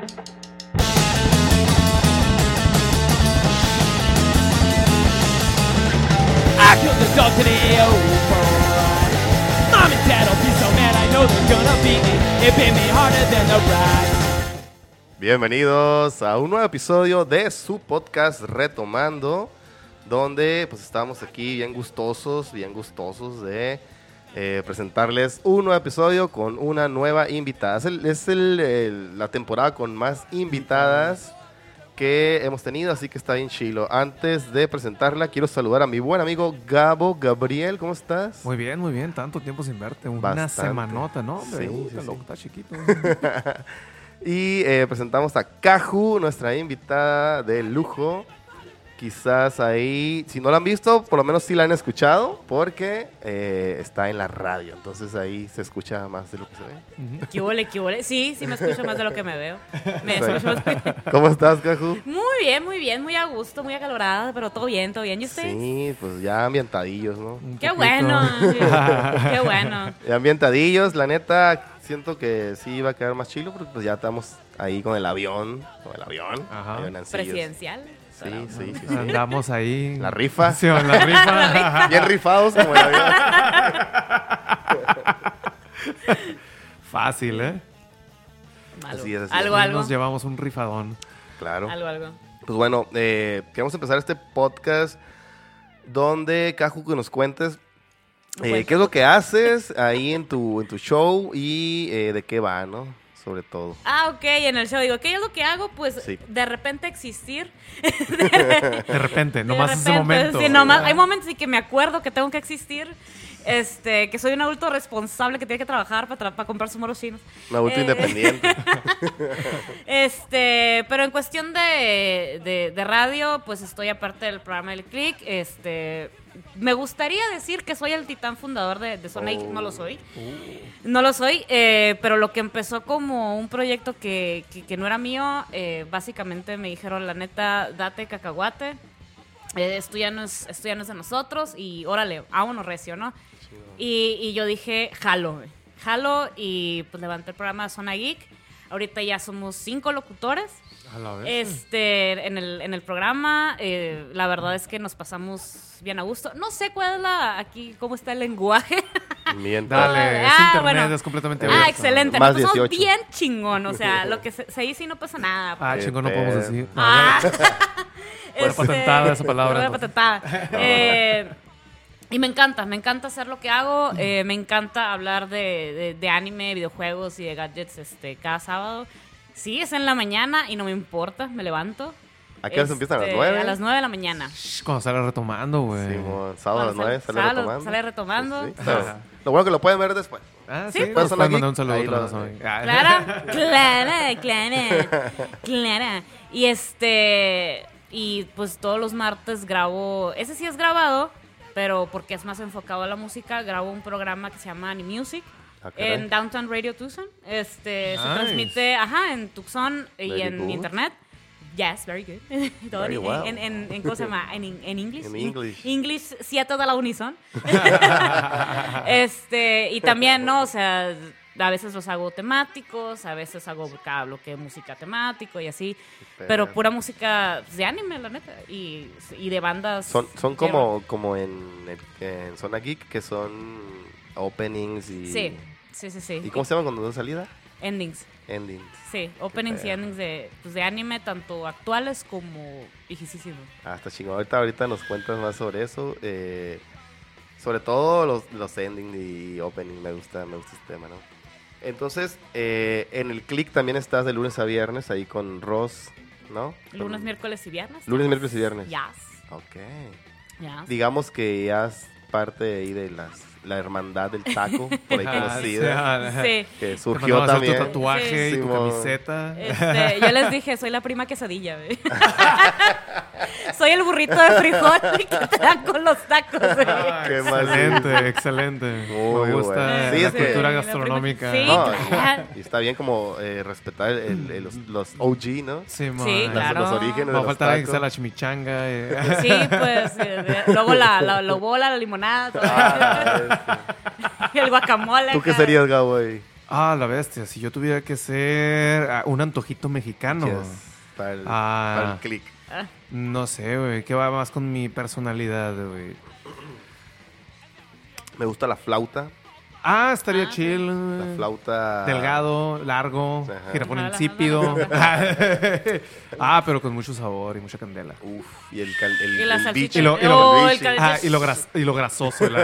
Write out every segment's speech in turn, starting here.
I killed the dog today, be so mad, I know gonna. It me harder than. Bienvenidos a un nuevo episodio de su podcast Retomando, donde pues estamos aquí bien gustosos, bien gustosos de eh, presentarles un nuevo episodio con una nueva invitada. Es, el- es el- el- la temporada con más invitadas que hemos tenido, así que está bien chilo. Antes de presentarla, quiero saludar a mi buen amigo Gabo Gabriel, ¿cómo estás? Muy bien, muy bien. Tanto tiempo sin verte. Una Bastante. semanota, ¿no? Hombre, Sí, sí, está sí. está chiquito. Y eh, presentamos a Caju, nuestra invitada de lujo. Quizás ahí, si no la han visto, por lo menos sí la han escuchado, porque eh, está en la radio. Entonces ahí se escucha más de lo que se ve. ¿Qué huele, qué huele? Sí, sí me escucho más de lo que me veo. Me Sí. escucho más- ¿Cómo estás, Caju? Muy bien, muy bien, muy a gusto, muy acalorada, pero todo bien, todo bien. ¿Y usted? Sí, pues ya ambientadillos, ¿no? Un Qué poquito. bueno, qué bueno. Ya ambientadillos, la neta, siento que sí iba a quedar más chilo, porque pues ya estamos ahí con el avión, con el avión. Presidencial. Sí, sí, sí, sí. Andamos ahí. La rifa. Sí, la rifa. Bien rifados como el avión. Fácil, ¿eh? Algo, Así es, así es. algo, algo. Nos llevamos un rifadón. Claro. Algo, algo. Pues bueno, eh, queremos empezar este podcast donde, Caju, que nos cuentes eh, qué es lo que haces ahí en tu, en tu show y eh, de qué va, ¿no? Sobre todo. Ah, ok, en el show digo, ¿qué es lo que hago? Pues Sí. de repente existir. De repente, nomás de ese repente, momento. sí, nomás- hay momentos en que me acuerdo que tengo que existir. Este, que soy un adulto responsable que tiene que trabajar para, para comprar sus moros chinos. Un adulto Eh, independiente. Este, pero en cuestión de, de- de radio, pues estoy aparte del programa del Click. Este, me gustaría decir que soy el titán fundador de, de Zona Geek, no lo soy. No lo soy, eh, pero lo que empezó como un proyecto que, que- que no era mío, eh, básicamente me dijeron, la neta, date cacahuate. eh, esto, ya no es, esto ya no es de nosotros y órale, vámonos recio, ¿no? Y, y yo dije, jalo, jalo y pues levanté el programa Zona Geek. Ahorita ya somos cinco locutores. A la vez. Este, en el, en el programa, eh, la verdad es que nos pasamos bien a gusto. No sé cuál es la, aquí, cómo está el lenguaje. Miento. Dale, es Ah, internet, bueno. es completamente ah, abierto. excelente. Más nos pasamos 18. bien chingón. O sea, lo que se, se dice y no pasa nada. Ah, Qué chingón, no podemos pedo. decir. Ah. Fue patentada esa palabra, patentada. Eh, y me encanta, me encanta hacer lo que hago. eh, me encanta hablar de, de- de anime, videojuegos y de gadgets este, cada sábado. Sí, es en la mañana y no me importa, me levanto. ¿A qué horas empiezan? ¿A las Este, nueve? A las 9 de la mañana. Shh, Cuando sale retomando, güey. Simón, sábado a las Cuando 9 sale- sale sábado, retomando. sale retomando. Sí, sí. Lo bueno que lo pueden ver después. Ah, Sí, sí, pues. mandar un saludo ahí otra lo- vez hoy. Ah. Clara, clara, clara, clara. Y este, y pues todos los martes grabo, ese sí es grabado, pero porque es más enfocado a la música, grabo un programa que se llama Animusic. Ah, caray. En Downtown Radio Tucson. Este, se transmite, ajá, en Tucson y en good. internet. Yes, very good. Todo Very en, well. en, en, en- ¿cómo se llama? En, en English. En English. English, sí a toda la unison. este, y también, ¿no? O sea, a veces los hago temáticos, a veces hago cada bloque de música temático y así. Pero- Pero pura música de anime, la neta. Y, y de bandas. Son, son como, como en, en Zona Geek, que son openings y... Sí, sí, sí, sí. ¿Y cómo se llama cuando dan salida? Endings. Endings. Sí, openings y endings de, pues, de anime, tanto actuales como viejísimos. Ah, está chingón. Ahorita, ahorita nos cuentas más sobre eso. eh, sobre todo los, los ending y opening. Me gusta, me gusta este tema, ¿no? Entonces, eh, en el click también estás de lunes a viernes ahí con Ross, ¿no? Lunes, Con- miércoles y viernes. Lunes, miércoles y viernes. Yes. Ok. Yes. Digamos que ya es parte ahí de las, la hermandad del taco, por ahí Ah, conocida. Sí. Que surgió también. tu tatuaje y tu camiseta. Este, yo les dije, soy la prima quesadilla. soy el burrito de frijol que te dan con los tacos, güey. Ah, Qué excelente, excelente. Muy Me gusta bueno. Sí, la es que- cultura gastronómica. No, claro. y está bien como eh, respetar el- el- los, los OG, ¿no? Sí, man. Sí, Las- claro. Los orígenes Va a los faltar alguien que sea tacos. la chimichanga. eh. Sí, pues, eh, luego la, la, la bola, la limonada, todo. Ah, el guacamole. ¿Tú qué acá. serías, Gabo? ahí? Ah, la bestia. Si yo tuviera que ser ah, un antojito mexicano. Yes, Para el, Ah. para el click. No sé, güey. ¿Qué va más con mi personalidad, güey? Me gusta la flauta. Ah, estaría Ah, chill. La flauta. Delgado, largo, Ajá. girafón Ajá, insípido. ah, pero con mucho sabor y mucha candela. Uf, y el, cal, el, Y la el salchicha. biche. Y lo- y lo- Oh, el Ah, y lo, gras- y lo grasoso. la-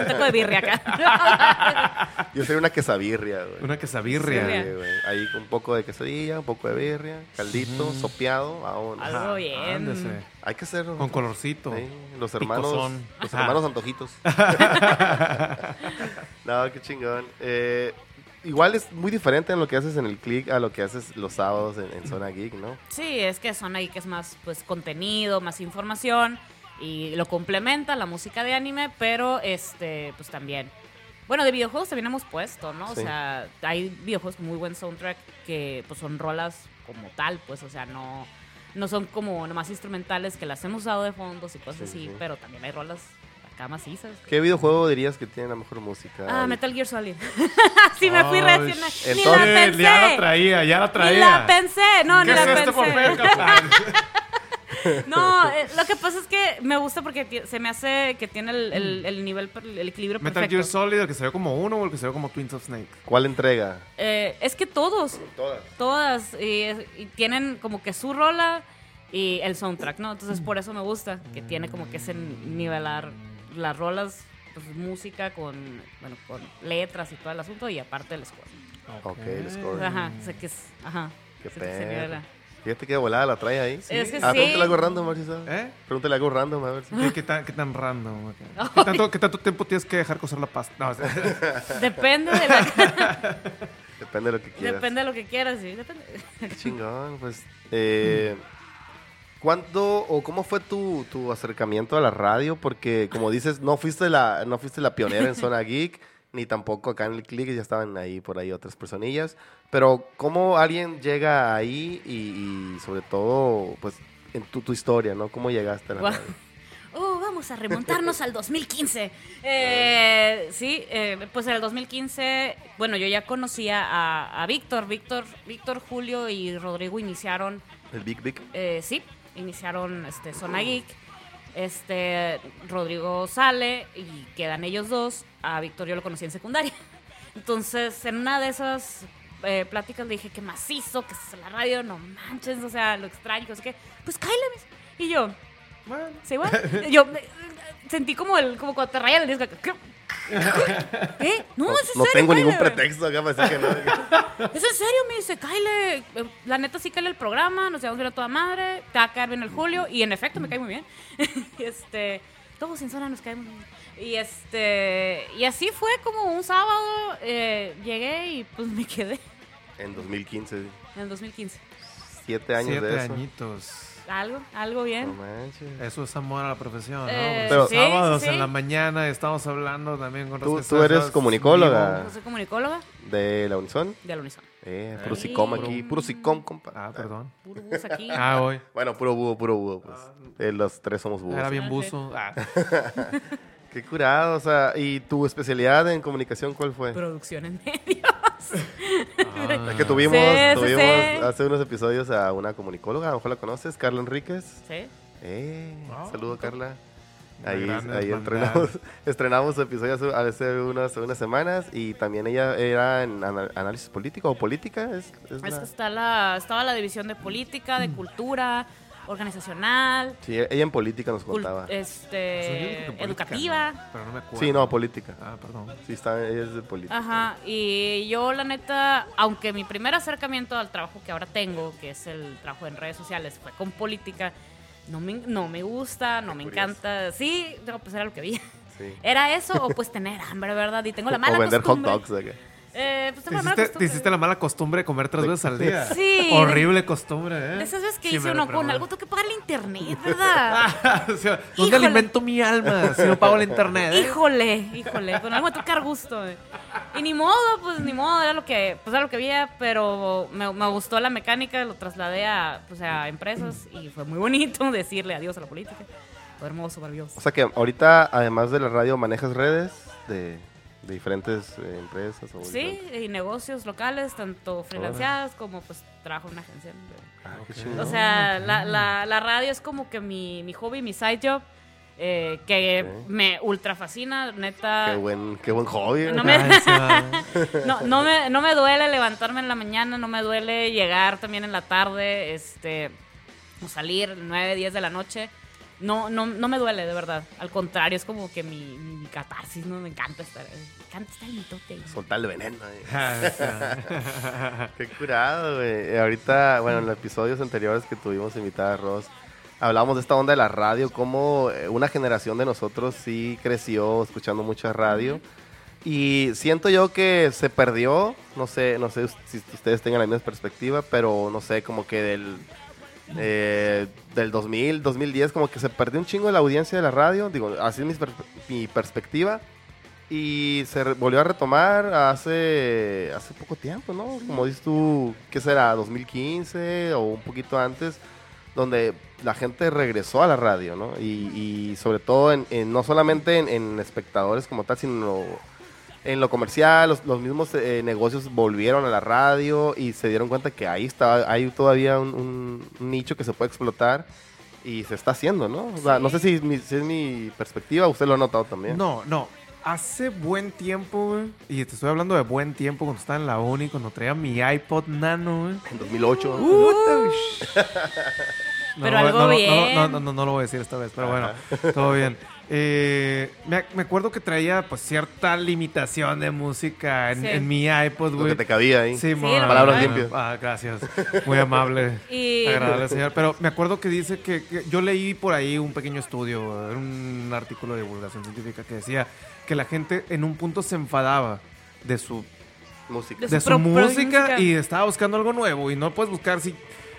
Un taco de birria acá. Yo soy una quesabirria, güey. Una quesabirria. Birria. Sí, güey. Ahí con un poco de quesadilla, un poco de birria, caldito, sopeado. vámonos. Algo bien. Ándese. Hay que hacerlo. Con colorcito. Sí, los hermanos. Picosón. Los Ajá. hermanos antojitos. no, qué chingón. Eh, igual es muy diferente en lo que haces en el click a lo que haces los sábados en, en Zona Geek, ¿no? Sí, es que ahí que es más pues contenido, más información y lo complementa la música de anime, pero este pues también. Bueno, de videojuegos también hemos puesto, ¿no? O sea, hay videojuegos con muy buen soundtrack que pues son rolas como tal, pues, o sea, no no son como nomás instrumentales que las hemos usado de fondos y cosas Sí, así, sí. pero también hay rolas acá macizas. ¿Qué videojuego dirías que tiene la mejor música? Ah, Metal Gear Solid. sí, me fui recién. Ni entonces- la pensé. Ya la traía, ya la Ni traía. la pensé, no, ni ¿Qué la es pensé. este? No, eh, lo que pasa es que me gusta porque se me hace que tiene el, el- el nivel, el equilibrio Metal perfecto. Gear Solid, el que se ve como uno o el que se ve como Twins of Snake. ¿Cuál entrega? Eh, es que todos, Todas. todas, y, tienen como que su rola y el soundtrack, ¿no? Entonces por eso me gusta, que tiene como que ese nivelar las rolas, pues música con, bueno, con letras y todo el asunto y aparte el score. Ok, el score. Ajá, sé que es, ajá. Qué Fíjate que volada la trae ahí. Es que ah, sí. pregúntale algo random, a ver si sabe. ¿Eh? Pregúntale algo random, a ver si. ¿Qué, qué tan, qué tan random? ok. ¿Qué, tanto, qué tanto tiempo tienes que dejar cocer la pasta? No, o sea, Depende de la, Depende de lo que quieras. depende de lo que quieras, sí, depende. Qué chingón, pues. Eh, ¿Cuándo o cómo fue tu, tu acercamiento a la radio? Porque, como dices, no fuiste la, no fuiste la pionera en Zona Geek, ni tampoco acá en el Click, ya estaban ahí por ahí otras personillas. Pero, ¿cómo alguien llega ahí y, y sobre todo, pues, en tu, tu historia, ¿no? ¿Cómo llegaste a la radio? Oh, vamos a remontarnos al 2015. Eh, sí, eh, pues en el 2015, bueno, yo ya conocía a, a Víctor. Víctor, Víctor, Julio y Rodrigo iniciaron, El Big Big. eh, sí, iniciaron este, Zona Geek. Este, Rodrigo sale y quedan ellos dos. A Víctor yo lo conocí en secundaria. Entonces, en una de esas eh, pláticas le dije que macizo, que es la radio, no manches, o sea, lo extraño, que sé qué. Pues cállate. Y yo, bueno. ¿Sí, igual? Yo sentí como el como cuando te rayan el disco. ¿Qué? ¿Qué? No, No, es en no serio. tengo ningún pretexto acá para decir que no. Es en serio, me dice, Kyle. eh, La neta sí cae el programa, nos llevamos bien a toda madre. Te va a caer bien el Julio. Y en efecto, me cae muy bien. este, todos en zona nos caemos bien. Y este, y así fue como un sábado. eh, llegué y pues me quedé En 2015, en el 2015. siete años Siete de eso. añitos. Algo, algo No bien. manches. Eso es amor a la profesión, ¿no? Eh, Pero- sí, sábados sí, sí. en la mañana estamos hablando también con Tú- tú eres comunicóloga. Yo soy comunicóloga De la Unison. de la Unison. Eh, puro Ay. sicom aquí, puro sicom, compa. Ah, perdón. Puro bus aquí. Ah, hoy. Bueno, puro búho, puro búho, pues. Eh, los tres somos búhos. Era bien Ah, sí. buzo. Ah. Qué curado, o sea, ¿y tu especialidad en comunicación cuál fue? Producción en medios. Ah. Es que tuvimos, Sí, sí, tuvimos sí. hace unos episodios a una comunicóloga, a lo mejor la conoces, Carla Enríquez. Sí. Eh, saludo Carla. Ahí, ahí hermandad. estrenamos, estrenamos su episodio hace, unas, unas semanas y también ella era en análisis político o política. Es, es Es la- está la, estaba la división de política, de cultura, organizacional, Sí, ella en política nos contaba. Este, política, educativa. no, pero no me acuerdo. Sí, no, política. Ah, perdón. Sí, está, ella es de política. Ajá, y yo la neta, aunque mi primer acercamiento al trabajo que ahora tengo, que es el trabajo en redes sociales, fue con política, no me, no me gusta, no me curioso. encanta. Sí, no, pues era lo que vi. Sí. Era eso o pues tener hambre, ¿verdad? Y tengo la mala o vender hot costumbre. dogs. acá. Eh, pues Te tengo la mala hiciste, te hiciste la mala costumbre de comer tres veces al día. Sí. Horrible costumbre, ¿eh? Esas veces que Sí, me uno, con algo tengo que pagar el internet, ¿verdad? o sea, ¿Dónde Híjole. alimento mi alma si no pago el internet? eh? híjole, híjole, con algo me tocar gusto. eh. Y ni modo, pues ni modo, era lo que, pues era lo que había, pero me, me gustó la mecánica, lo trasladé a, pues, a empresas y fue muy bonito decirle adiós a la política. Fue hermoso, maravilloso. O sea que ahorita, además de la radio, manejas redes de... de diferentes eh, empresas. O Sí, diferentes- y negocios locales, tanto freelanceadas como pues trabajo en una agencia. Ah, qué O sea, la, la, la radio es como que mi, mi hobby, mi side job, eh, que me ultra fascina, neta. Qué buen, qué buen hobby. ¿eh? No me- sí, va. No, no, me, no me duele levantarme en la mañana, no me duele llegar también en la tarde, este, o salir 9, 10 de la noche. No, no, no me duele, de verdad. Al contrario, es como que mi, mi, mi catarsis, ¿no? Me encanta estar, me encanta estar en mi tote. Soltar el veneno. eh. Ah. Qué curado, güey. Eh, Ahorita, bueno, en los episodios anteriores que tuvimos invitada a Ross, hablamos de esta onda de la radio, cómo eh, una generación de nosotros sí creció escuchando mucha radio. Y siento yo que se perdió, no sé, no sé si ustedes tengan la misma perspectiva, pero no sé, como que del, eh, del 2000, 2010, como que se perdió un chingo de la audiencia de la radio, digo, así es mi, per- mi perspectiva. Y se volvió a retomar hace, hace poco tiempo, ¿no? Como dices tú, ¿qué será? ¿2015 o un poquito antes? Donde la gente regresó a la radio, ¿no? Y, sobre todo, en- no solamente en, en espectadores como tal, sino en lo comercial, los, los mismos eh, negocios volvieron a la radio y se dieron cuenta que ahí está, hay todavía un, un- nicho que se puede explotar y se está haciendo, ¿no? O sea, no sé si, mi- si es mi perspectiva, usted lo ha notado también. No, no. Hace buen tiempo, güey. Y te estoy hablando de buen tiempo cuando estaba en la uni, cuando traía mi iPod Nano, güey. En 2008. Puta, güey. No, Pero no, algo no, no, bien. No, no, no, no lo voy a decir esta vez, pero bueno, todo bien. Eh, me, me acuerdo que traía pues cierta limitación de música en, Sí. en mi iPod, Lo güey. que te cabía ahí. Sí, mon. Palabras limpias. Ah, gracias. Muy amable. Y- Agradable, señor. Pero me acuerdo que dice que, que yo leí por ahí un pequeño estudio, era un artículo de divulgación científica que decía que la gente en un punto se enfadaba de su Música. De de su música, y estaba buscando algo nuevo y no puedes buscar si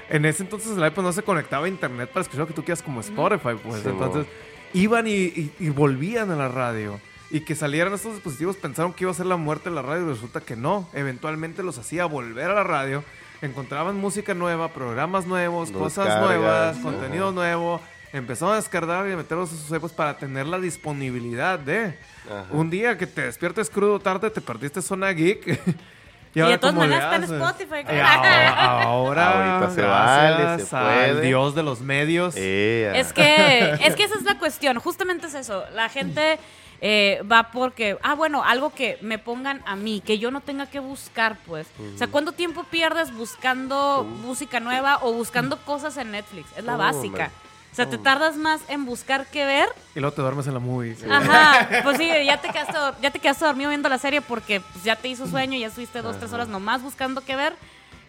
en ese entonces el iPod no se conectaba a internet para escuchar lo que tú quieras como Spotify pues Sí, entonces iban y, y- y volvían a la radio. Y que salieran estos dispositivos pensaron que iba a ser la muerte de la radio y resulta que no. Eventualmente los hacía volver a la radio. Encontraban música nueva programas nuevos cosas nuevas contenido nuevo. Empezaron a descargar y a meterlos a sus iPods para tener la disponibilidad de. Ajá. un día que te despiertes crudo tarde, te perdiste Zona Geek. Y de todas ¿cómo le maneras está en? Spotify, Y ahora, ahora, Ahorita se vale, se al puede. Dios de los medios. Es que, es que esa es la cuestión, justamente es eso. La gente eh, va porque, ah, bueno, algo que me pongan a mí, que yo no tenga que buscar, pues. O sea, ¿cuánto tiempo pierdes buscando música nueva o buscando cosas en Netflix? Es la Oh, básica. man. O sea, te tardas más en buscar qué ver. Y luego te duermes en la movie. Ajá, pues sí, ya te quedaste, ya te quedaste dormido viendo la serie porque pues, ya te hizo sueño, ya estuviste dos, tres horas nomás buscando qué ver.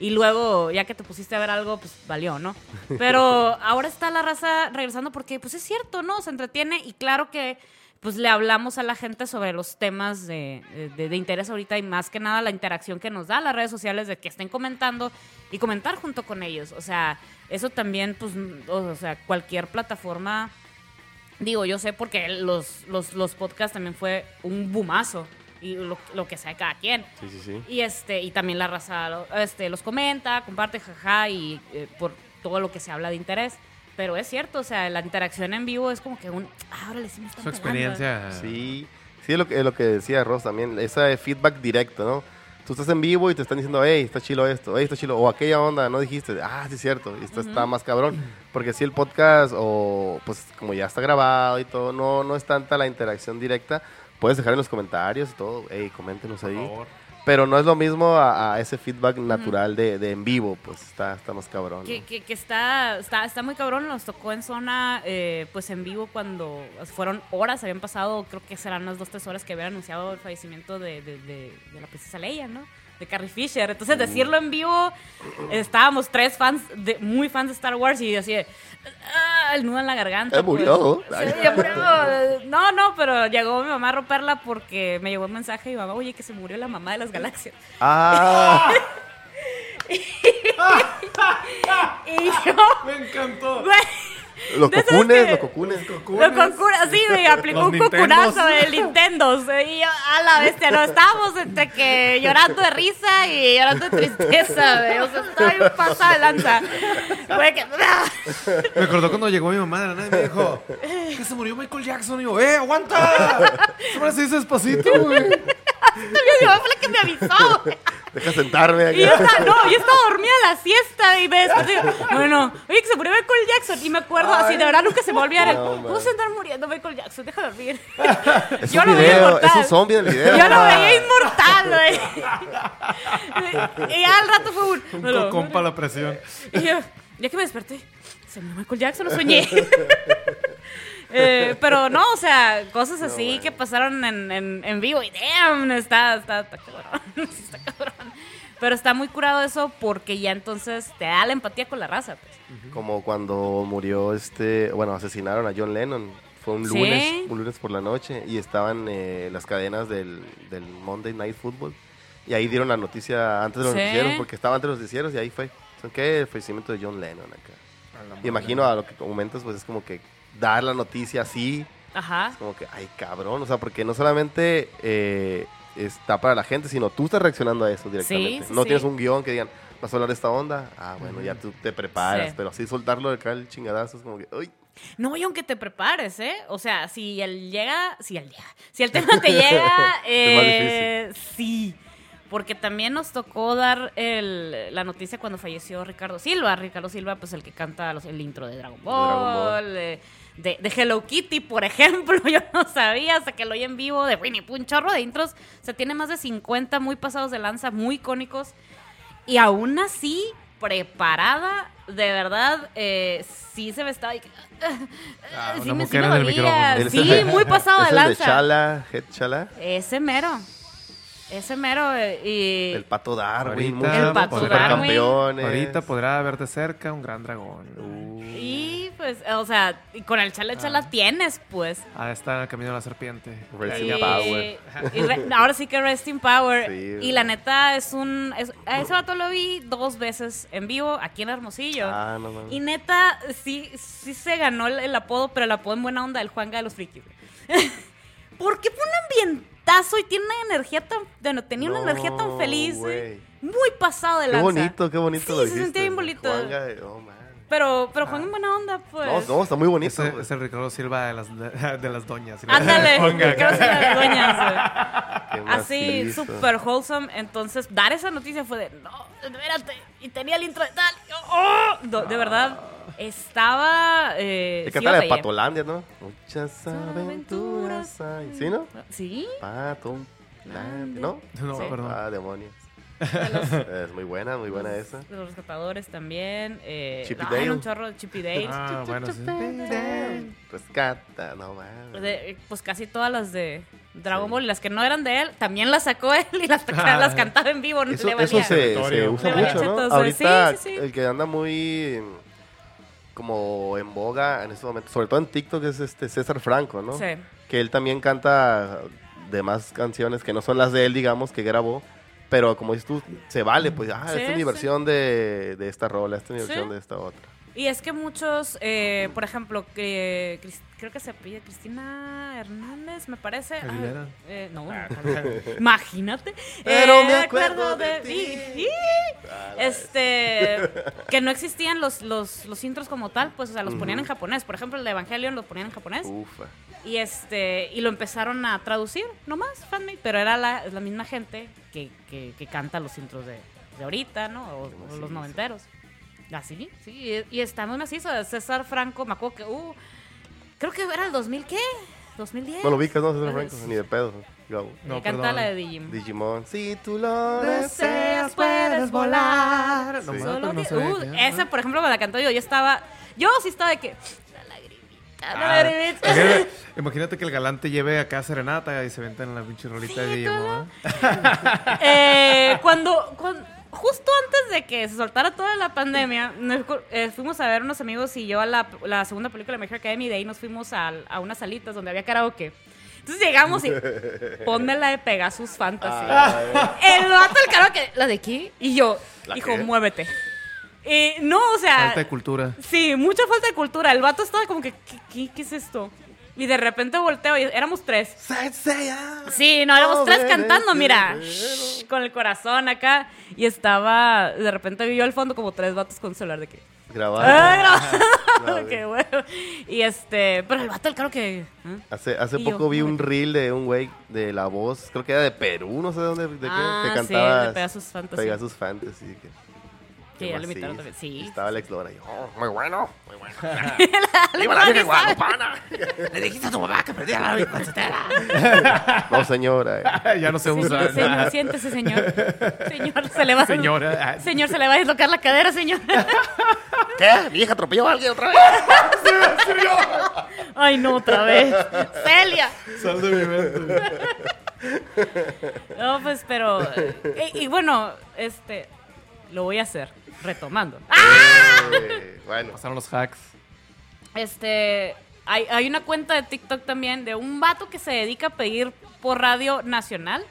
Y luego, ya que te pusiste a ver algo, pues valió, ¿no? Pero ahora está la raza regresando porque, pues es cierto, ¿no? Se entretiene y claro que, pues le hablamos a la gente sobre los temas de, de- de interés ahorita y más que nada la interacción que nos da las redes sociales de que estén comentando y comentar junto con ellos. O sea, eso también, pues, o sea, cualquier plataforma Digo, yo sé porque los, los, los podcasts también fue un bumazo. Y lo, lo que sea de cada quien. Sí, sí, sí. Y este, y también la raza este, los comenta, comparte, jaja, y eh, por todo lo que se habla de interés. Pero es cierto, o sea, la interacción en vivo es como que un. Ah, órale, sí me están Su pegando". experiencia. Sí, sí es lo que, es lo que decía Ross también, ese feedback directo, ¿no? Tú estás en vivo y te están diciendo, hey, está chilo esto, hey, está chilo, o aquella onda, no dijiste, ah, sí es cierto, y esto está más cabrón, porque si el podcast, o pues como ya está grabado y todo, no, no es tanta la interacción directa, puedes dejar en los comentarios y todo, hey, coméntenos ahí, pero no es lo mismo a, a ese feedback natural de, de en vivo, pues está, está más cabrón. ¿no? Que, que, que está, está, está muy cabrón, nos tocó en zona, eh, pues en vivo cuando fueron horas, habían pasado, creo que serán unas dos, tres horas que habían anunciado el fallecimiento de- de la princesa Leia, ¿no? De Carrie Fisher. Entonces, decirlo en vivo, estábamos tres fans, de, muy fans de Star Wars y así ah, el nudo en la garganta. Murió. pues. Sí, murió. No, no, pero llegó mi mamá a romperla porque me llegó un mensaje y mi mamá, oye, que se murió la mamá de las galaxias. Ah, Y yo, Me encantó. Los cocunes, los cocunes. Lo concura, sí, me aplicó Los un Nintendos. del Nintendo. Y yo, a la bestia, no, estábamos entre que llorando de risa y llorando de tristeza, güey. O sea, estaba bien pasada de lanza. Güey, que. Me acordó cuando llegó mi mamá de la nada y me dijo que se murió Michael Jackson. Y yo, ¡eh, aguanta! Ahora se dice despacito, güey. También mi mamá fue la que me avisó. Deja sentarme Y yo aquí. estaba, no, yo estaba dormida en la siesta y me desperté. y digo, Bueno, oye, que se murió Michael Jackson. Y me acuerdo así, de verdad nunca se me olvidara. No, ¿Cómo se andar muriendo Michael Jackson? Deja dormir. Es Yo un lo veía inmortal. es un zombie en el video. Yo lo veía inmortal, güey. Y ya al rato fue un. Un "Me lo- co- compa la presión. Y yo, ya que me desperté, se me Michael Jackson, lo soñé. Eh, pero no, o sea, cosas así que pasaron en, en, en vivo y damn, está, está, está cabrón. Sí está cabrón. Pero está muy curado eso porque ya entonces te da la empatía con la raza. Pues. Como cuando murió este, bueno, asesinaron a John Lennon. Fue un Sí. lunes, un lunes por la noche y estaban eh, las cadenas del, del Monday Night Football. Y ahí dieron la noticia antes de los Sí. noticieros, porque estaba antes de los noticieros y ahí fue. Que el fallecimiento de John Lennon acá. Y imagino a lo que comentas, pues es como que dar la noticia así, Ajá. es como que, ay cabrón, o sea, porque no solamente eh, está para la gente, sino tú estás reaccionando a eso directamente. sí, no sí. tienes un guion que digan, vas a hablar de esta onda, ah, bueno, ya tú te preparas, Sí. pero así soltarlo de acá el chingadazo es como que, uy, No, y aunque te prepares, ¿eh? O sea, si él llega, si él llega, si el tema te llega, eh, sí. Porque también nos tocó dar el- la noticia cuando falleció Ricardo Silva. Ricardo Silva, pues el que canta los- el intro de Dragon Ball, Dragon De, de- de Hello Kitty, por ejemplo. Yo no sabía hasta que lo oí en vivo de Winnie Pooh, un chorro de intros. O sea, tiene más de 50 muy pasados de lanza, muy icónicos. Y aún así, preparada, de verdad, eh, sí se me estaba... Ah, sí me, sí me dolía. es de- muy pasado es de el de lanza. Chala, Head Chala, Ese mero. Ese mero. eh, Y... el Pato Darwin, Ahorita, El Pato supercampeones. Ahorita podrá ver de cerca un gran dragón. Uh, Y pues, o sea, y con el chala chala tienes, pues. Ah, está en el camino de la serpiente. Rest Y, power. y re- ahora sí que Resting Power. Sí, y la neta es un. es- a ese vato lo vi dos veces en vivo aquí en Hermosillo. Ah, no mames. Y neta, sí, sí se ganó el, el apodo, pero el apodo en buena onda del Juanga de los Frikis. güey. Porque fue un ambientazo y tiene una energía tan. bueno, tenía una No, energía tan feliz. güey. Muy pasado de Qué lanza. bonito, qué bonito Sí, lo se dijiste. sentía bien bonito. Juanga de- oh. Pero, pero Juan en buena onda, pues. No, no, está muy bonito. Ese güey. es el Ricardo Silva de las, de, de las doñas. Ándale, creo que son las. Qué más Así, súper wholesome. Entonces, dar esa noticia fue de, no, espérate. Y tenía el intro de tal. ¡oh! No, de verdad, estaba. Eh, sí la de. Patolandia, ¿no? Muchas aventuras hay. ¿Sí, no? Sí. Pato. ¿No? No, Sí. perdón. Ah, demonios. de los- Es muy buena, muy buena esa. los rescatadores también. Eh, Chip y ay, Dale. un chorro de Chip y Dale. Ah, bueno, sí. Rescata, no mames. De- pues casi todas las de Dragon Ball y las que no eran de él, también las sacó él y las, Ah. las cantaba en vivo. Eso, le valía. eso se, se usa mucho, ¿no? Ahorita sí, sí, sí. el que anda muy como en boga en este momento, sobre todo en TikTok, es este César Franco, ¿no? Sí. Que él también canta demás canciones que no son las de él, digamos, que grabó. Pero como dices tú, se vale, pues, ah, Sí, esta es mi sí. versión de, de esta rola, esta es mi versión de esta otra. Y es que muchos, eh, por ejemplo, que creo que se pide Cristina Hernández, me parece. Ay, Aguilera. eh, no, imagínate. Pero Eh, me acuerdo de ti. Sí. Este, que no existían los, los, los intros como tal, pues, o sea, los ponían en japonés. Por ejemplo, el de Evangelion lo ponían en japonés. Ufa. Y este y lo empezaron a traducir, nomás, fanmade, pero era la, la misma gente que, que, que canta los intros de, de ahorita, ¿no? O, o los noventeros. Así, sí, y, y está muy macizo. César Franco, me acuerdo que, uh, creo que era el 2000, ¿qué? 2010. No lo ubicas, ¿no? César Pues, Franco, ni de pedo. Yo, No, que canta la de Digimon. Digimon. Si tú lo Deseas, puedes volar. No, Sí. mames, Solo no di- sabía uh, que- esa, por ejemplo, me la cantó yo. Yo estaba, yo sí estaba de que, la lagrimita, la Ah, lagrimita. imagínate, imagínate que el galante lleve acá serenata y se venta en la pinche rolita de Digimon. ¿eh? Eh, cuando, cuan- justo antes de que se soltara toda la pandemia, nos eh, fuimos a ver unos amigos y yo a la, la segunda película de Mejor Academy, de ahí nos fuimos a, unas salitas donde había karaoke. Entonces llegamos y ponme la de Pegasus Fantasy. El vato del karaoke, ¿la de qué? Y yo, ¿La hijo, qué? muévete. Y no, o sea, Falta de cultura. sí, mucha falta de cultura. El vato estaba como que, ¿qué, qué, qué es esto? Y de repente volteo y éramos tres. Seiya. Sí, no, éramos tres cantando, mira. shh, Con el corazón acá. Y estaba, de repente vi yo al fondo como tres vatos con celular de que. Grabado. ¡Ay, grabando! No, Qué bueno. Y este, pero el vato, el claro que. ¿eh? Hace, hace Y yo, poco vi ¿cómo un reel de un güey de la voz, creo que era de Perú, no sé de dónde, de qué, Ah, que sí, cantaba de Pegasus Fantasy. Pegasus Fantasy. Que, También. Sí. Y estaba Alex Lora y, oh, muy bueno, muy bueno. ¡Viva la Virgen Le dijiste a tu mamá que perdiera la No, señora. eh. ya no se usa. Señor, siéntese, señor. Señor, se le va Señora. Señor, se le va a dislocar la cadera, señor. ¿Qué? ¿Mi hija atropelló a alguien otra vez? Ay, no, otra vez. Celia. Sal de mi mente. No, pues, pero. eh, Y, y bueno, este. Lo voy a hacer. Retomando. ¡Ah! Eh, bueno, Pasaron los hacks. Este. Hay, hay una cuenta de TikTok también de un vato que se dedica a pedir por radio nacional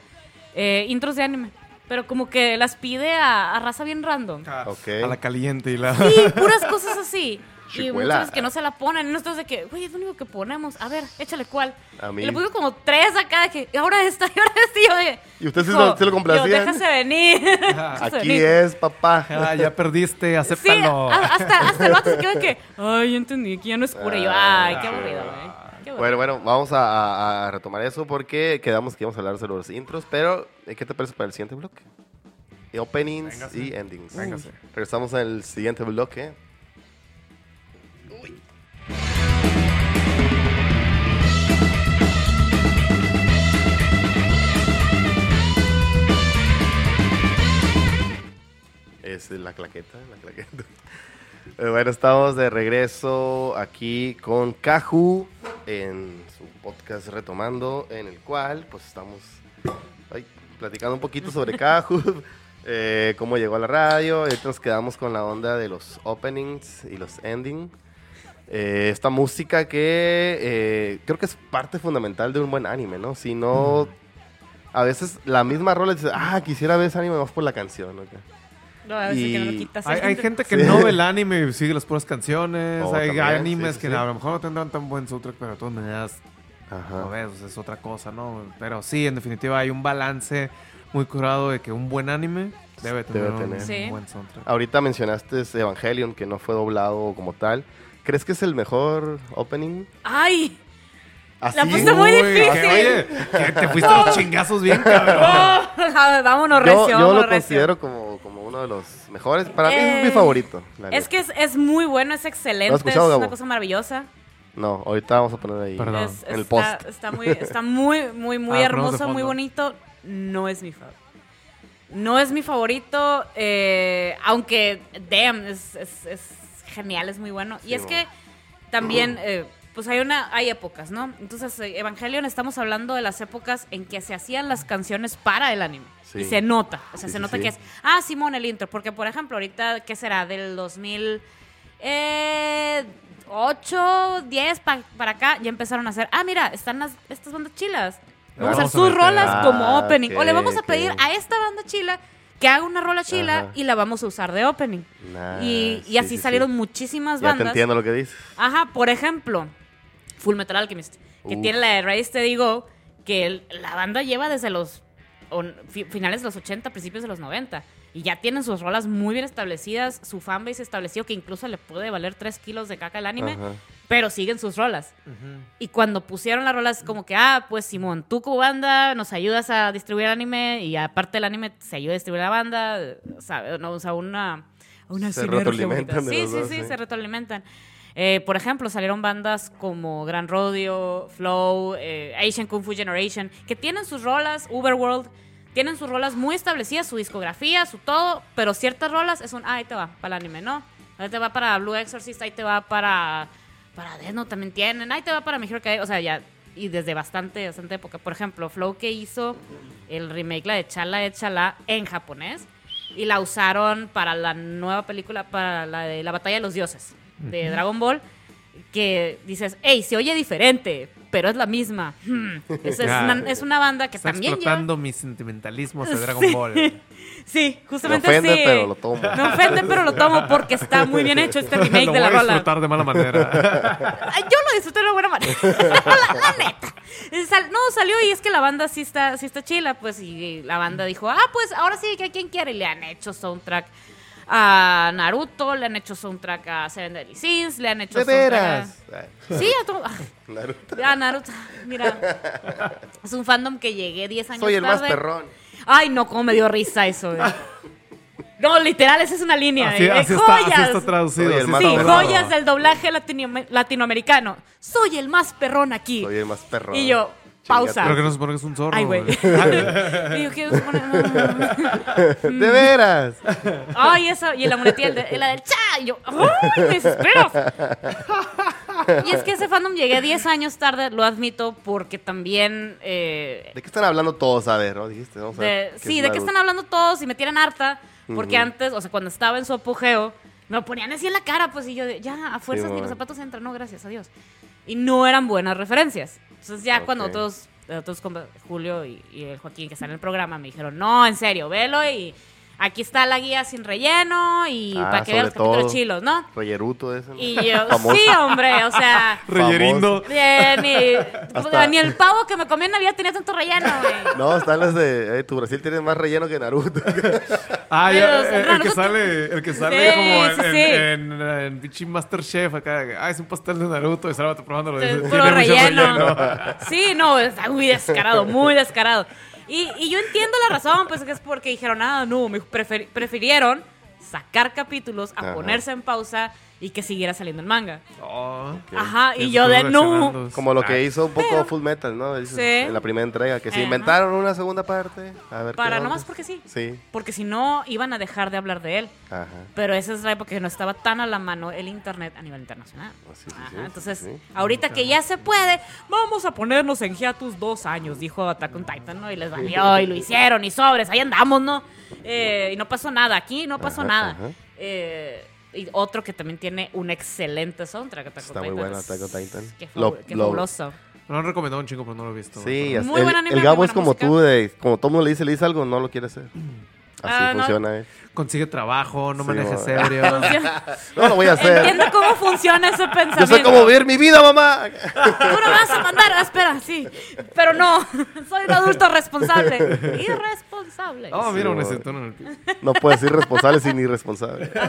eh, intros de anime. Pero como que las pide a, a raza bien random. ok. A la caliente y la. Sí, puras cosas así. Y muchas veces que no se la ponen. Y nosotros de que, güey, es lo único que ponemos. A ver, échale cuál. A mí. Y le puso como tres acá de que, y ahora esta, y ahora esta. Y yo de, ¿Y usted sí lo- sí lo yo, complacían? déjase venir. déjase Aquí venir". es, papá. Ah, ya perdiste, Sí, acéptalo. a- hasta, hasta el vato se quedó de que, ay, ya entendí, que ya no es cura. Y yo, ay, qué aburrido, güey. Bueno, bueno, vamos a, a- a retomar eso porque quedamos que íbamos a hablar sobre los intros, pero eh, ¿qué te parece para el siguiente bloque? Openings Véngase. y endings. Véngase. Regresamos al siguiente bloque. Es la claqueta, la claqueta. Eh, Bueno, estamos de regreso aquí con Caju en su podcast Retomando, en el cual pues estamos ay, platicando un poquito sobre Caju, eh, cómo llegó a la radio, y ahorita nos quedamos con la onda de los openings y los endings. Eh, esta música que eh, creo que es parte fundamental de un buen anime, ¿no? Si no, a veces la misma rola dices, ah, quisiera ver ese anime más por la canción, ¿no? No, a veces que no lo y- quitas. Hay, hay gente que Sí. no ve el anime y sigue las puras canciones. Oh, hay también, animes sí, sí, que sí. a lo mejor no tendrán tan buen soundtrack, pero de todas maneras Ajá. lo ves, es otra cosa, ¿no? Pero sí, en definitiva hay un balance muy curado de que un buen anime debe tener, Debe un, tener. Sí. un buen soundtrack. Ahorita mencionaste Evangelion, que no fue doblado como tal. ¿Crees que es el mejor opening? Ay, Así. La puse muy Uy, difícil. Oye, que te fuiste a los chingazos bien, cabrón. oh, vámonos yo, recio, yo vámonos lo recio. considero como, como uno de los mejores. Para mí es mi Eh, favorito. Es que es, es muy bueno, es excelente, ¿Lo has es una Gabo? cosa maravillosa. No, ahorita vamos a poner ahí. Perdón. Es- En el está, post. está muy, está muy, muy, muy Ah, hermoso, muy bonito. No es mi favorito. No es mi favorito, eh, aunque, damn, es, es- es genial, es muy bueno. y es que también, eh, pues hay una, hay épocas, ¿no? Entonces, eh, Evangelion estamos hablando de las épocas en que se hacían las canciones para el anime. Sí. Y se nota, o sea, Sí, se nota sí. que es, ah, Simón, el intro, porque por ejemplo, ahorita, ¿qué será? Del 2008, 10 pa- para acá, ya empezaron a hacer, ah, mira, están las, estas bandas chilas. Vamos a hacer sus rolas Ah, como opening. o le vamos a pedir a esta banda chila que haga una rola chila Ajá. y la vamos a usar de opening. Nah, y, y sí, así sí, sí. salieron muchísimas Ya te bandas. entiendo lo que dices. Ajá, por ejemplo, Full Metal Alchemist, que tiene la de Ready Steady Go, que el- la banda lleva desde los on- fi- finales de los 80, principios de los 90. Y ya tienen sus rolas muy bien establecidas, su fanbase establecido, que incluso le puede valer 3 kilos de caca al anime, Ajá. pero siguen sus rolas. Y cuando pusieron las rolas, como que, ah, pues Simón, tú como banda nos ayudas a distribuir el anime y aparte del anime se ayuda a distribuir la banda, ¿sabes? No, o sea, una, una Se retroalimentan Sí, los sí, dos, sí, sí. se retroalimentan. Eh, por ejemplo, salieron bandas como Gran Rodeo, Flow, eh, Asian Kung Fu Generation, que tienen sus rolas, Uberworld, tienen sus rolas muy establecidas, su discografía, su todo, pero ciertas rolas es un, ah, ahí te va, para el anime, ¿no? Ahí te va para Blue Exorcist, ahí te va para, para Death Note también tienen, ahí te va para Mejor que o sea, ya, y desde bastante, bastante época. Por ejemplo, Flow que hizo el remake, la de Chala de Chala, en japonés, y la usaron para la nueva película, para la de la Batalla de los Dioses, de Dragon Ball, que dices, hey, se oye diferente, pero es la misma. Hmm. Es, una, es una banda que Está también lleva... explotando mis sentimentalismos de Dragon Ball. Sí, Me justamente ofende, sí. pero lo tomo. Me ofende, pero lo tomo porque está muy bien hecho este remake Lo de la voy a rola. disfrutar de mala manera. Yo lo disfruté de una buena manera. la, la neta. Sal- no, salió y es que la banda sí está, sí está chila, pues, y la banda dijo, ah, pues ahora sí que a quien quiere. Y le han hecho soundtrack a Naruto, le han hecho soundtrack a Seven Deadly Sins, le han hecho De soundtrack veras. a- Sí, a todo. Naruto. a Naruto. Mira, es un fandom que llegué 10 años Soy el más tarde. perrón. Ay, no, cómo me dio risa eso. eh. No, literal, esa es una línea. Así, eh. así está, así joyas. está traducido. Soy el así más está Sí, perrón. joyas del doblaje latino- latinoamericano. Soy el más perrón aquí. Soy el más perrón. Y yo, pausa. Creo que no se supone que es un zorro. Ay, güey. yo, ¿qué se pone? De veras. Ay, eso. Y la monetilla, el de- la del cha. Y yo, ¡ay, me desespero! Y es que ese fandom llegué 10 años tarde, lo admito, porque también. eh, ¿De qué están hablando todos? A ver, ¿no? Dijiste, vamos a de- ver. sí, de qué están hablando todos y me tiran harta. Porque antes, o sea, cuando estaba en su apogeo, me lo ponían así en la cara, pues, y yo, de, ya, a fuerzas ni mon. los zapatos entran, no, gracias a Dios. Y no eran buenas referencias. Entonces, ya cuando Ok. otros, otros compa- Julio y, y el Joaquín, que están en el programa, me dijeron, no, en serio, velo y aquí está la guía sin relleno y Ah, para que vean los capítulos chilos, ¿no? Rolleruto ese. ¿no? Y yo, Famoso. sí, hombre, o sea. Reyerindo. eh, ni, Hasta- ni el pavo que me comí en Navidad tenía tanto relleno, güey. No, están los de. eh, tu Brasil tiene más relleno que Naruto. Ah, Pero, ya, o sea, el, el que sale, el que sale Sí, como en, sí, en, sí. en, en pinche Masterchef acá. Ah, es un pastel de Naruto y estaba probándolo. Puro "Tiene mucho relleno. Sí, no, está muy descarado, muy descarado. Y, y yo entiendo la razón, pues que es porque dijeron, ah, no, me prefirieron sacar capítulos a Ajá. ponerse en pausa y que siguiera saliendo el manga. Oh, Ajá, y yo de no. Como lo que hizo un poco Pero- Full Metal, ¿no? Sí. En la primera entrega, que se inventaron una segunda parte. A ver qué Para nomás porque sí. Sí. Porque si no, iban a dejar de hablar de él. Ajá. Pero esa es la época que no estaba tan a la mano el internet a nivel internacional. Ah, sí, sí, Ajá, sí, entonces, sí. ahorita que ya se puede, vamos a ponernos en hiatus dos años, dijo Attack on Titan, ¿no? Y les valió, y lo hicieron, y sobres, ahí andamos, ¿no? Eh, y no pasó nada, aquí no pasó Ajá, nada. ajá. Eh, y otro que también tiene un excelente soundtrack, Attack on Está muy Titan. bueno Attack on Titan. Qué, Lo- fabu- qué lo- fabuloso. Me lo han recomendado un chingo, pero no lo he visto. Sí, Muy el, buen anime, el muy Gabo es como música. tú, de, como todo mundo le dice, le dice algo, no lo quiere hacer. Así Ah, no. funciona, ¿eh? Consigue trabajo, no Sí, maneje mo- serio. No lo voy a hacer. Entiendo cómo funciona ese pensamiento. Yo sé cómo vivir mi vida, mamá. Tú no vas a mandar, ah, espera, sí. Pero no, soy un adulto responsable. Irresponsable. Oh, mira, Sí, un mo- acetón en el piso. No puedes ser responsable sin irresponsable.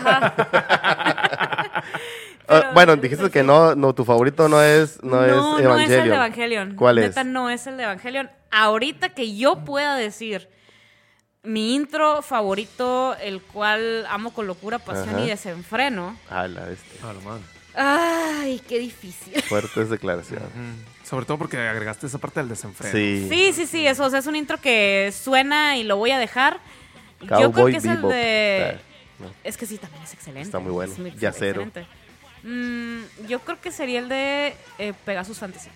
Pero- Ah, bueno, dijiste que no, no, tu favorito no es, no, no, es no es Evangelion. el de Evangelion. ¿Cuál es? Neta, no es el de Evangelion. Ahorita que yo pueda decir mi intro favorito, el cual amo con locura, pasión Ajá. y desenfreno. Ah, la bestia. Ah. Ay, qué difícil. Fuertes declaraciones. Mm. Sobre todo porque agregaste esa parte del desenfreno. Sí. Sí, sí, sí, eso o sea, es un intro que suena y lo voy a dejar. yo creo que es el de... No. Es que sí, también es excelente. Está muy bueno. Es muy Yacero. excelente. Mm, yo creo que sería el de eh, Pegasus Fantasy.